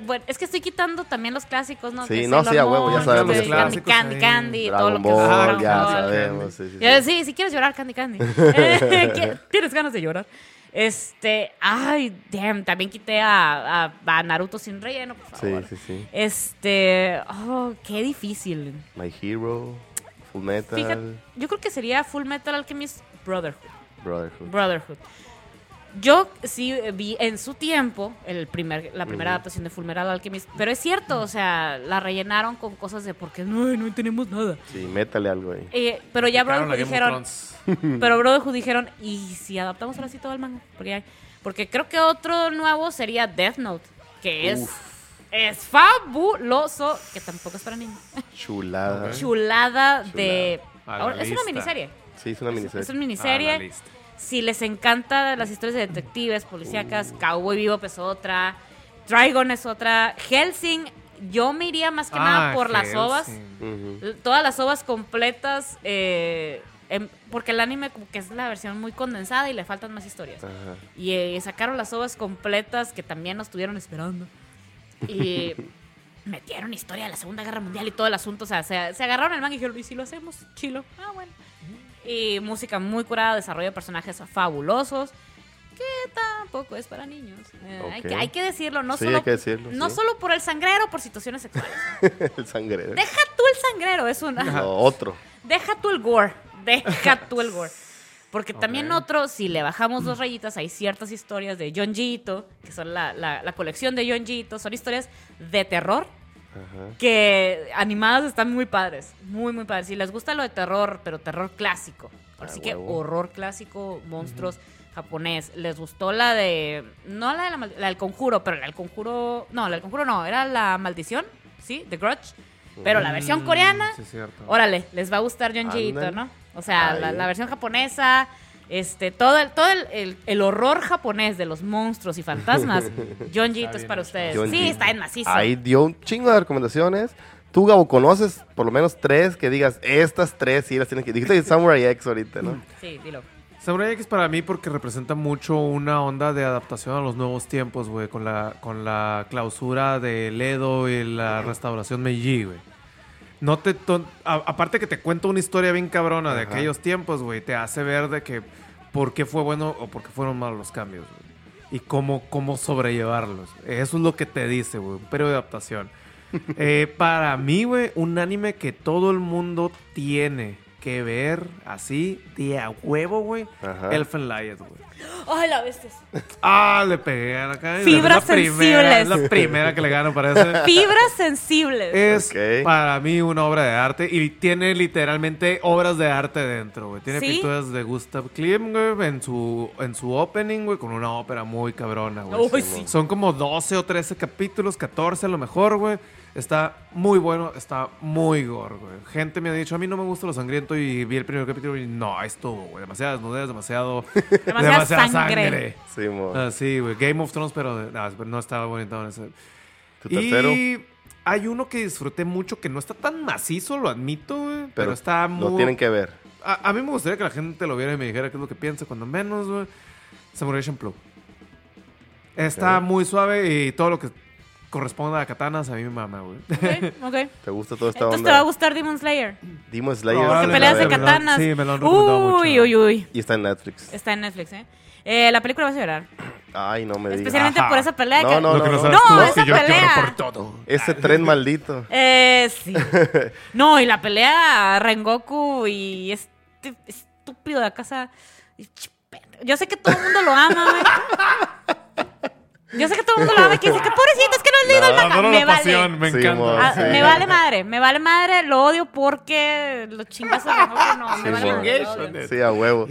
bueno, es que estoy quitando también los clásicos, ¿no? Sí, Que no, sí, a huevo, ya sabemos Candy, clásicos Candy, ahí. Candy, todo lo que es Ball, ya sabemos. Sí, sí, sí. Sí, si quieres llorar, Candy Candy. Eh, ¿qui- ¿Tienes ganas de llorar? Este, ay, damn, también quité a, a- a Naruto sin relleno, por Sí, favor. sí, sí. Este, oh, qué difícil. My Hero, Full Metal, Fíjate, yo creo que sería Full Metal Alchemist Brotherhood. Brotherhood. Brotherhood. Yo sí vi en su tiempo el primer, la primera adaptación de Full Metal Alchemist, pero es cierto, o sea, la rellenaron con cosas de porque no, no tenemos nada. Sí, métale algo ahí. Eh, pero ya Brotherhood dijeron, pero Brotherhood dijeron, ¿y si adaptamos ahora sí todo el manga? Porque, hay- porque creo que otro nuevo sería Death Note, que es, es fabuloso, que tampoco es para niños. Chulada. Chulada de... Ahora- es una miniserie. Sí, es una miniserie. es una la miniserie. Si les encantan las historias de detectives, policíacas, Cowboy Bebop es otra, Trigon es otra, Helsing, yo me iría más que nada Ah, por las ovas, todas las ovas completas, eh, em- porque el anime como que es la versión muy condensada y le faltan más historias. Y eh, sacaron las ovas completas que también nos estuvieron esperando. Y metieron historia de la Segunda Guerra Mundial y todo el asunto. O sea, se, se agarraron el manga y dijeron, ¿y si lo hacemos? Chilo. Ah, bueno. Y música muy curada, desarrollo de personajes fabulosos. Que tampoco es para niños. Eh, hay, que, hay que decirlo, no, Sí, solo, hay que decirlo, no sí. solo por el sangrero, por situaciones sexuales. el sangrero. Deja tú el sangrero, es una... No, otro. Deja tú el gore. Deja tú el gore. Porque también otro, si le bajamos dos rayitas, hay ciertas historias de John Gito, que son la, la- la colección de John Gito, son historias de terror Ajá. que animadas están muy padres, muy, muy padres. Si les gusta lo de terror, pero terror clásico, así Ah, que horror clásico, monstruos japonés. Les gustó la de, no la, de la, la del conjuro, pero la del conjuro, no, la del conjuro no, era la maldición, ¿sí? The Grudge. Pero la versión Mm, coreana, sí, cierto. Órale, les va a gustar John. ¿no? O sea, la, la versión japonesa, este, todo el, todo el, el- el horror japonés de los monstruos y fantasmas, John Gito es para ustedes. John sí, está en macizo. Ahí dio un chingo de recomendaciones. Tú, Gabo, conoces por lo menos tres que digas, estas tres sí las tienes que... Dijiste Samurai X ahorita, ¿no? Sí, dilo. Samurai X para mí porque representa mucho una onda de adaptación a los nuevos tiempos, güey, con la, con la clausura de Ledo y la restauración Meiji, güey. No te a- aparte que te cuenta una historia bien cabrona de Ajá. aquellos tiempos, güey, te hace ver de que por qué fue bueno o por qué fueron malos los cambios, güey. Y cómo, cómo sobrellevarlos. Eso es lo que te dice, güey, un periodo de adaptación. Eh, para mí, güey, un anime que todo el mundo tiene que ver así de a huevo, güey. Ajá. Elfen Lied, güey. Ay, la bestia. Ah, le pegué a la cara. Fibras la primera, sensibles. es la primera que le gano, parece. Fibras sensibles. Es para mí una obra de arte y tiene literalmente obras de arte dentro, güey. Tiene ¿Sí? pinturas de Gustav Klimt, güey, en su, en su opening, güey, con una ópera muy cabrona, güey. Uy, sí. Son como 12 o 13 capítulos, 14 a lo mejor, güey. Está muy bueno, está muy gore, güey. Gente me ha dicho, a mí no me gusta lo sangriento y vi el primer capítulo y no, esto, güey, demasiadas desnudez, demasiado... Demasiada sangre. Sí, mo. Ah, sí, güey, Game of Thrones, pero no, no estaba bonito en ese. Tu tercero. Y hay uno que disfruté mucho que no está tan macizo, lo admito, güey, pero, está muy... Lo tienen que ver. A, a mí me gustaría que la gente lo viera y me dijera qué es lo que piensa, cuando menos, güey. Samurai Champloo. Está muy suave y todo lo que corresponde a katanas a mí me mama, güey. Ok, ok. ¿Te gusta toda esta Entonces te va a gustar Demon Slayer. Demon Slayer. No, Que Vale, la peleas de verga. me lo- katanas. sí, me lo han mucho. Uy, uy, uy. Y está en Netflix. Está en Netflix, ¿eh? Eh, la película vas a llorar. Ay, no me digas. Especialmente Ajá. por esa pelea. No, que- no, no no. No, tú es esa que yo lloro pelea. por todo. Ese tren maldito. Eh, sí. No, y la pelea Rengoku y este estúpido de la casa. Yo sé que todo el mundo lo ama, güey. Yo sé que todo el mundo lo ama y que dice que pobrecito, es que el Me vale. pasión, me Sí, encanta. mo. Ah, Sí. Me vale madre, me vale madre, lo odio porque los de Rengoku no, me vale madre. Sí, a huevo.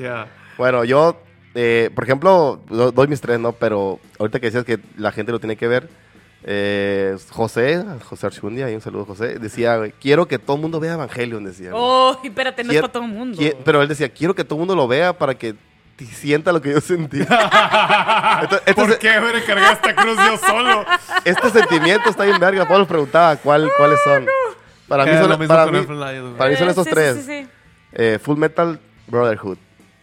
Bueno, yo, eh, por ejemplo, do- doy mis tres, ¿no? Pero ahorita que decías que la gente lo tiene que ver, eh, José, José Archundia, ahí un saludo José, decía, quiero que todo el mundo vea Evangelion, decía. Oh, espérate, no es para todo el mundo. Pero él decía, quiero que todo el mundo lo vea para que sienta lo que yo sentí. Este, ¿Por qué me cargué esta cruz yo solo? este sentimiento está bien verga. Pablo preguntaba ¿cuál, cuáles son. Para mí son, mismo para con mí, Elfen Lion, güey. para mí son Eh, estos sí, tres. Sí, sí, sí. Eh, Full Metal Brotherhood.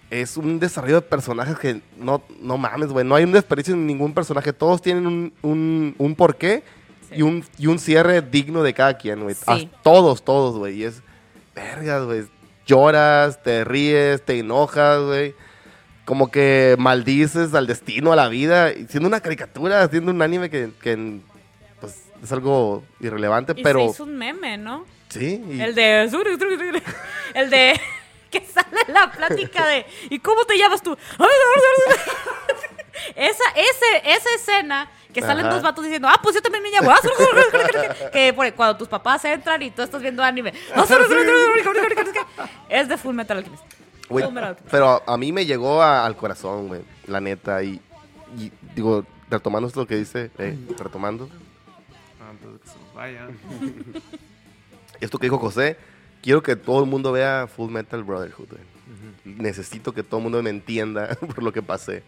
Es un desarrollo de personajes que no, no mames, güey. No hay un desperdicio en ningún personaje. Todos tienen un, un, un porqué y, un, y un cierre digno de cada quien, güey. Sí. Todos, todos, güey. Y es, vergas, güey. Lloras, te ríes, te enojas, güey. Como que maldices al destino, a la vida. Siendo una caricatura, siendo un anime que, que, pues, es algo irrelevante, Y pero... hizo un meme, ¿no? Sí. y- El de. El de. Que sale la plática de. ¿Y cómo te llamas tú? Esa, ese, esa escena que salen Ajá. dos vatos diciendo, ah, pues yo también me llamo. que por- cuando tus papás entran y tú estás viendo anime. Es de Full Metal Alchemist. Pero a mí me llegó a- al corazón, güey, la neta. Y, y digo, retomando esto que dice, eh, retomando Antes de que se nos vaya. esto que dijo José, quiero que todo el mundo vea Full Metal Brotherhood. güey. Necesito que todo el mundo me entienda por lo que pasé.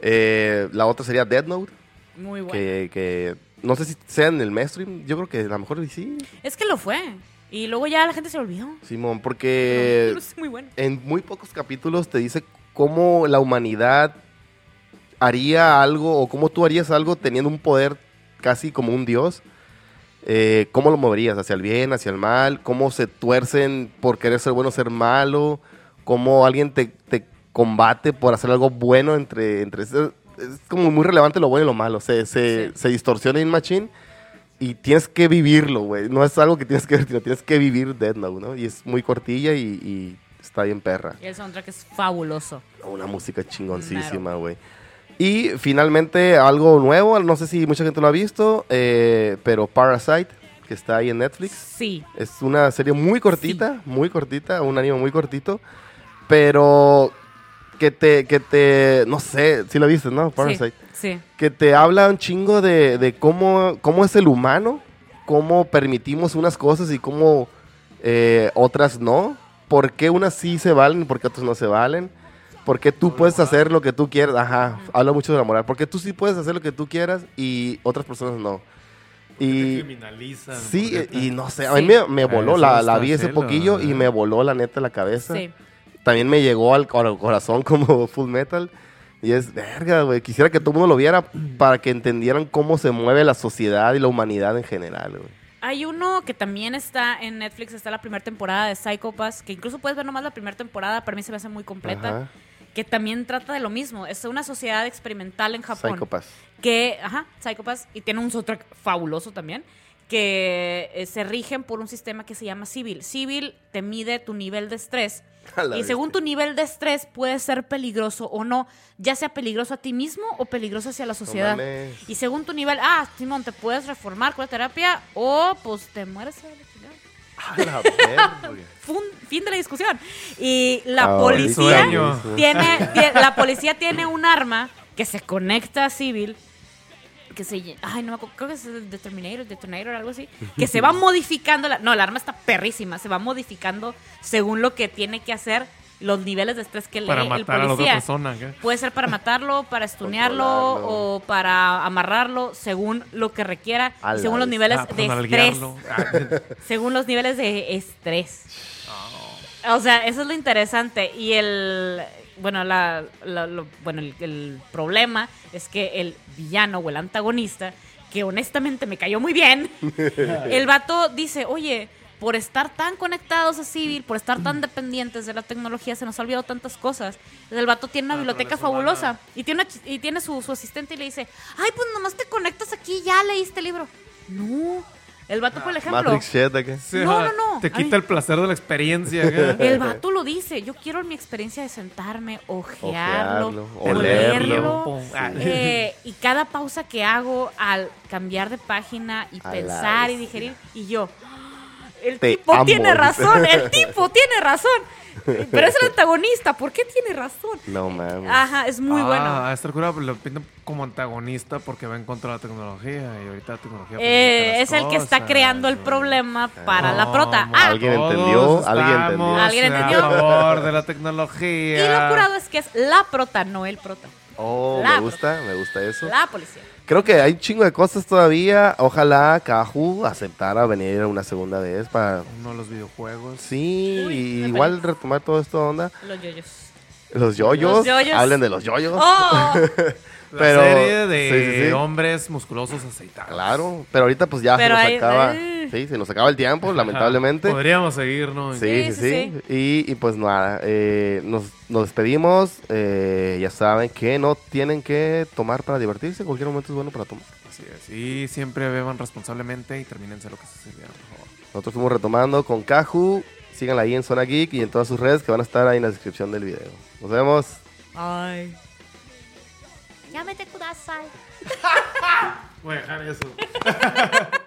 Eh, la otra sería Dead Note, Muy bueno. que, que no sé si sea en el mainstream. Yo creo que a lo mejor sí, Es que lo fue. Y luego ya la gente se olvidó. Simón, porque Pero es muy bueno. en muy pocos capítulos te dice cómo la humanidad haría algo o cómo tú harías algo teniendo un poder casi como un dios. Eh, ¿Cómo lo moverías? ¿Hacia el bien, hacia el mal? ¿Cómo se tuercen por querer ser bueno, ser malo? ¿Cómo alguien te, te combate por hacer algo bueno entre... entre es, es como muy relevante lo bueno y lo malo. Se, se, Sí. se distorsiona en Machine y tienes que vivirlo, güey. No es algo que tienes que ver, sino tienes que vivir Dead Note, ¿no? Y es muy cortilla y, y está bien perra. Y el soundtrack es fabuloso. Una música chingoncísima, güey. Y finalmente algo nuevo, no sé si mucha gente lo ha visto, eh, pero Parasite, que está ahí en Netflix. Sí. Es una serie muy cortita, muy cortita, un anime muy cortito, pero que te, que te, no sé, si lo viste, ¿no? Parasite. Sí. sí. Que te habla un chingo de, de cómo, cómo es el humano, cómo permitimos unas cosas y cómo eh, otras no. ¿Por qué unas sí se valen y por qué otras no se valen? ¿Por qué tú puedes hacer lo que tú quieras? Ajá, habla mucho de la moral. ¿Por qué tú sí puedes hacer lo que tú quieras y otras personas no? Te Y criminalizan. sí, y no sé, a Sí. mí me, me Ah, voló, la, la vi ese poquillo y me voló la neta la cabeza. Sí. También me llegó al cor- corazón como Full Metal. Y es, verga, güey, quisiera que todo el mundo lo viera para que entendieran cómo se mueve la sociedad y la humanidad en general, güey. Hay uno que también está en Netflix, está la primera temporada de Psycho Pass, que incluso puedes ver nomás la primera temporada, para mí se me hace muy completa, Ajá. que también trata de lo mismo. Es una sociedad experimental en Japón. Psycho Pass. que, ajá, Psycho Pass, y tiene un soundtrack fabuloso también, que eh, se rigen por un sistema que se llama Civil. Civil te mide tu nivel de estrés Y según tu nivel de estrés puede ser peligroso o no, ya sea peligroso a ti mismo o peligroso hacia la sociedad. y según tu nivel, ah, Simón, te puedes reformar con la terapia o pues te mueres a la. Fun- fin de la discusión. Y la policía tiene, tie- la policía tiene un arma que se conecta a civil que se... Ay, no me acuerdo, creo que es el Determinator, Detonator, algo así. Que se va modificando... La, no, la arma está perrísima. Se va modificando según lo que tiene que hacer los niveles de estrés que Para el a la otra policía. persona. ¿qué? Puede ser para matarlo, para estunearlo o para amarrarlo, según lo que requiera, y Ala, según los niveles Ah, de estrés. Ah, Según los niveles de estrés. O sea, eso es lo interesante. Y el. Bueno, la, la- lo- bueno el, el problema es que el villano o el antagonista, que honestamente me cayó muy bien, el vato dice: Oye, por estar tan conectados a Civil, por estar tan dependientes de la tecnología, se nos ha olvidado tantas cosas. El vato tiene una biblioteca fabulosa y tiene, y tiene su, su asistente y le dice: Ay, pues nomás te conectas aquí, ya leíste el libro. No. El vato, por ejemplo. Matrix shit, ¿de qué? sí, No, no, no. Te quita el placer de la experiencia. ¿qué? El vato lo dice. Yo quiero mi experiencia de sentarme, ojearlo, Ojearlo, olerlo. olerlo. Ah. eh, y cada pausa que hago al cambiar de página y A pensar y digerir. Y yo, el Te tipo amo, tiene dice. razón, el tipo tiene razón. Pero es el antagonista, ¿por qué tiene razón? No mames. Ajá, es muy ah, bueno. A esta cura lo pintan como antagonista porque va en contra de la tecnología y ahorita la tecnología. pues, Eh, es el que está creando el güey. problema para la prota. Ah, ¿Alguien entendió? ¿Alguien entendió? ¿Alguien entendió? A favor de la y tecnología. lo curado es que es la prota, no el prota. Oh, La- me gusta, me gusta eso. La policía. Creo que hay un chingo de cosas todavía. Ojalá Kahu aceptara venir una segunda vez para... Uno de los videojuegos. Sí, Uy, igual parece. retomar todo esto onda. Los yoyos. Los yoyos. Los yoyos. Hablen de los yoyos. ¡Oh! La serie de sí, sí, sí. hombres musculosos aceitados. Claro, pero ahorita pues ya Pero se nos hay- acaba. eh. Sí, se nos acaba el tiempo, Ajá. lamentablemente. Podríamos seguir, ¿no? Sí, sí, Sí, sí. sí, Y, y pues nada, eh, nos, nos despedimos. eh, ya saben que no tienen que tomar para divertirse. En cualquier momento es bueno para tomar. Así es. Y siempre beban responsablemente y termínense lo que se sirvieron, por favor. Nosotros fuimos retomando con Kaju. Síganla ahí en Zona Geek y en todas sus redes que van a estar ahí en la descripción del video. Nos vemos. Ay. Yamete kudasai. Voy a dejar eso.